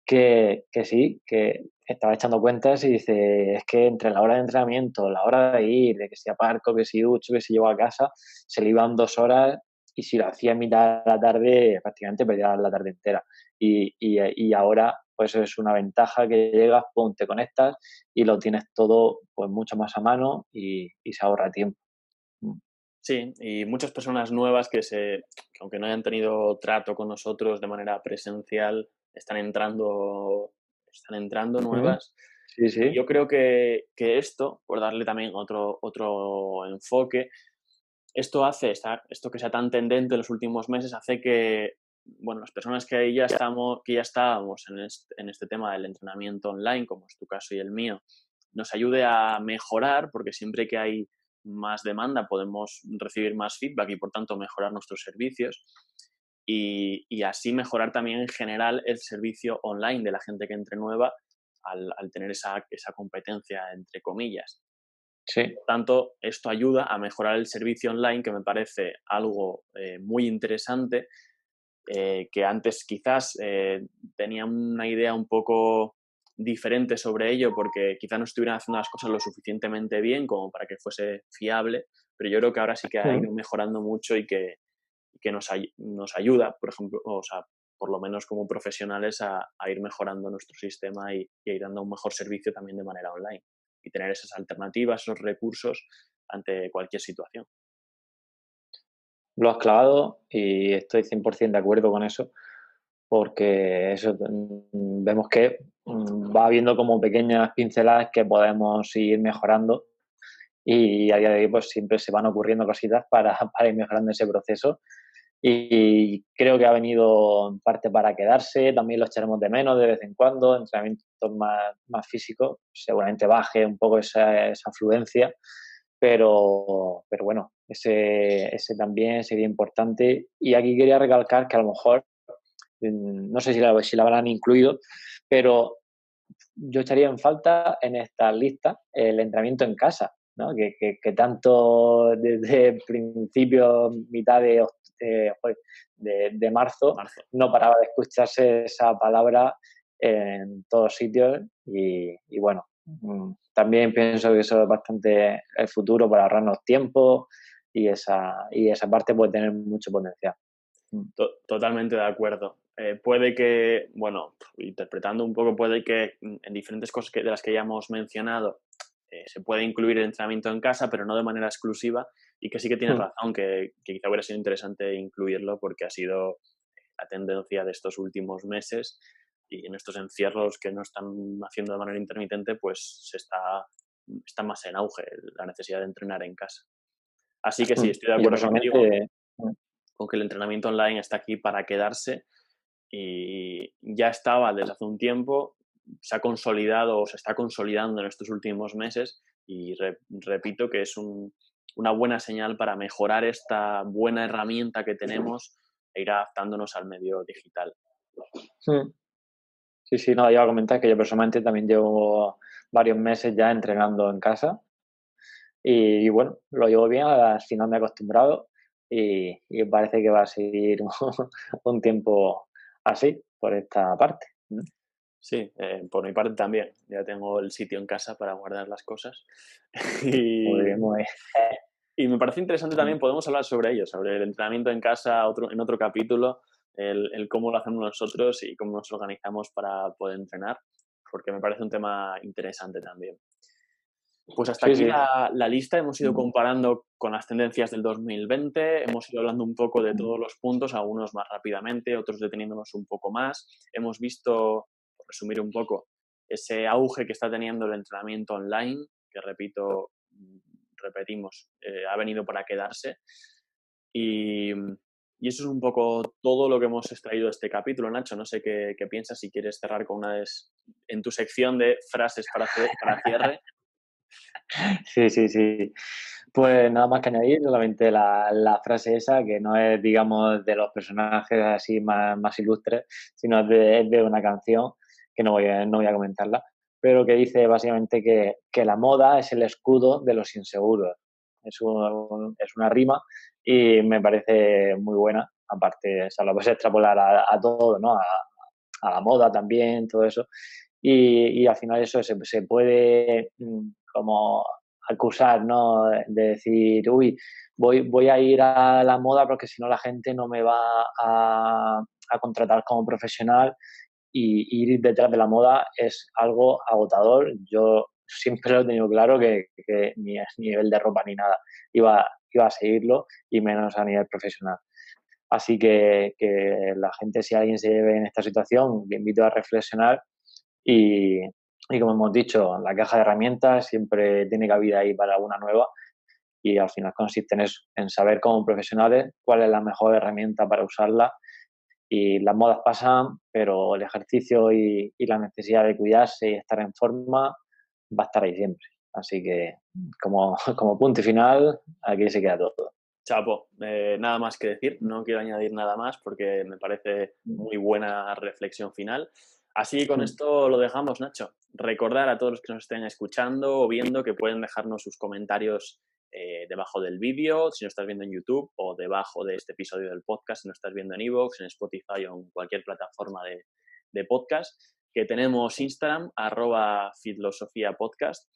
que, que, sí, que estaba echando cuentas y dice, es que entre la hora de entrenamiento, la hora de ir, de que si aparco, que si ducho, que si llego a casa, se le iban dos horas y si lo hacía en mitad de la tarde, prácticamente perdía la tarde entera. Y, y ahora pues es una ventaja que llegas, pum, te conectas y lo tienes todo pues mucho más a mano y, se ahorra tiempo. Mm. Sí, y muchas personas nuevas que, se, aunque no hayan tenido trato con nosotros de manera presencial, están entrando, están entrando nuevas. Sí, sí. yo creo que, que, esto, por darle también otro, otro enfoque, esto hace, esto que sea tan tendente en los últimos meses, hace que bueno, las personas que ya estamos, que ya estábamos en este, en este tema del entrenamiento online, como es tu caso y el mío, nos ayude a mejorar, porque siempre que hay más demanda podemos recibir más feedback y por tanto mejorar nuestros servicios y, y así mejorar también en general el servicio online de la gente que entre nueva al, al tener esa, esa, competencia entre comillas. Sí. Por tanto, esto ayuda a mejorar el servicio online que me parece algo eh, muy interesante eh, que antes quizás eh, tenía una idea un poco diferente sobre ello porque quizás no estuvieran haciendo las cosas lo suficientemente bien como para que fuese fiable, pero yo creo que ahora sí que ha ido mejorando mucho y que, que nos, nos, ayuda, por ejemplo, o sea, por lo menos como profesionales, a, a ir mejorando nuestro sistema y, y, a ir dando un mejor servicio también de manera online y tener esas alternativas, esos recursos ante cualquier situación lo has clavado y estoy 100% de acuerdo con eso, porque eso mm, vemos que mm, va habiendo como pequeñas pinceladas que podemos ir mejorando y a día de hoy pues siempre se van ocurriendo cositas para, <laughs> para ir mejorando ese proceso. Y creo que ha venido en parte para quedarse, también lo echaremos de menos de vez en cuando, entrenamientos más, más físicos, seguramente baje un poco esa, esa afluencia, pero, pero bueno, ese, ese también sería importante. Y aquí quería recalcar que a lo mejor, mm, no sé si la, si la habrán incluido, pero yo echaría en falta en esta lista el entrenamiento en casa, ¿no? que, que, tanto desde <laughs> principio, mitad de, de, de marzo, marzo, no paraba de escucharse esa palabra en todos sitios y, y bueno, también pienso que eso es bastante el futuro para ahorrarnos tiempo y esa, y esa parte puede tener mucho potencial. Totalmente de acuerdo. eh, puede que, bueno, interpretando un poco, puede que en diferentes cosas de las que ya hemos mencionado eh, se puede incluir el entrenamiento en casa, pero no de manera exclusiva, y que sí que tienes hmm. razón, que, que, quizá hubiera sido interesante incluirlo porque ha sido la tendencia de estos últimos meses y en estos encierros que no están haciendo de manera intermitente, pues se está, está más en auge la necesidad de entrenar en casa. Así que sí, estoy de acuerdo contigo con que el entrenamiento online está aquí para quedarse y ya estaba desde hace un tiempo, se ha consolidado o se está consolidando en estos últimos meses y repito que es una buena señal para mejorar esta buena herramienta que tenemos e ir adaptándonos al medio digital. Hmm. Sí, sí, no, iba a comentar que yo personalmente también llevo varios meses ya entrenando en casa y, bueno, lo llevo bien, al final me he acostumbrado y, parece que va a seguir <laughs> un, tiempo así por esta parte. Sí, eh, por mi parte también. Ya tengo el sitio en casa para guardar las cosas. <laughs> y, muy bien, muy bien. Y me parece interesante también, podemos hablar sobre ello, sobre el entrenamiento en casa otro, en otro capítulo, el, cómo lo hacemos nosotros y cómo nos organizamos para poder entrenar, porque me parece un tema interesante también. Pues hasta aquí La, lista, hemos ido comparando con las tendencias del 2020, hemos ido hablando un poco de todos los puntos, algunos más rápidamente, otros deteniéndonos un poco más. Hemos visto, por resumir un poco, ese auge que está teniendo el entrenamiento online, que repito, repetimos, eh, ha venido para quedarse. Y, y eso es un poco todo lo que hemos extraído de este capítulo, Nacho. No sé qué, piensas, si quieres cerrar con una de, en tu sección de frases para, para cierre. <laughs> Sí, sí, sí. Pues nada más que añadir, solamente la, frase esa, que no es, digamos, de los personajes así más, más ilustres, sino es de, de, una canción, que no voy, a, no voy a comentarla, pero que dice básicamente que, que la moda es el escudo de los inseguros. Es, es una rima y me parece muy buena. Aparte, o lo puedes extrapolar a, todo, ¿no? A, la moda también, todo eso. Y, al final eso se, se, puede mm, como acusar, ¿no? De decir, uy, voy, voy a ir a la moda porque si no la gente no me va a, a contratar como profesional y ir detrás de la moda es algo agotador. Yo siempre lo he tenido claro que, ni a nivel de ropa ni nada iba, iba a seguirlo y menos a nivel profesional. Así que, que la gente, si alguien se ve en esta situación, le invito a reflexionar y, y, como hemos dicho, la caja de herramientas siempre tiene cabida ahí para una nueva y al final consiste en en saber como profesionales cuál es la mejor herramienta para usarla y las modas pasan, pero el ejercicio y, y la necesidad de cuidarse y estar en forma va a estar ahí siempre. Así que como, <laughs> como punto y final, aquí se queda todo. Chapo, eh, nada más que decir, no quiero añadir nada más porque me parece muy buena reflexión final. Así que con mm. esto lo dejamos, Nacho. Recordar a todos los que nos estén escuchando o viendo que pueden dejarnos sus comentarios eh, debajo del vídeo, si no estás viendo en YouTube, o debajo de este episodio del podcast, si no estás viendo en Evox, en Spotify o en cualquier plataforma de, de podcast, que tenemos Instagram, arroba filosofía podcast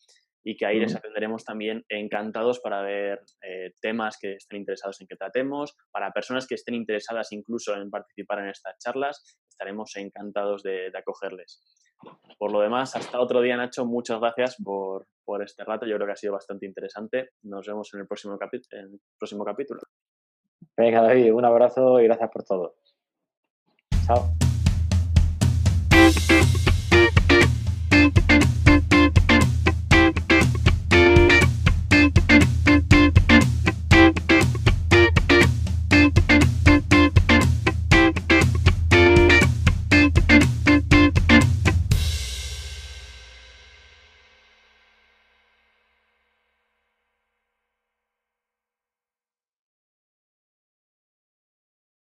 y que ahí les atenderemos también encantados para ver eh, temas que estén interesados en que tratemos, para personas que estén interesadas incluso en participar en estas charlas, estaremos encantados de, acogerles. Por lo demás, hasta otro día, Nacho, muchas gracias por, por, este rato, yo creo que ha sido bastante interesante. Nos vemos en el próximo, en el próximo capítulo. Venga, David, un abrazo y gracias por todo. Chao.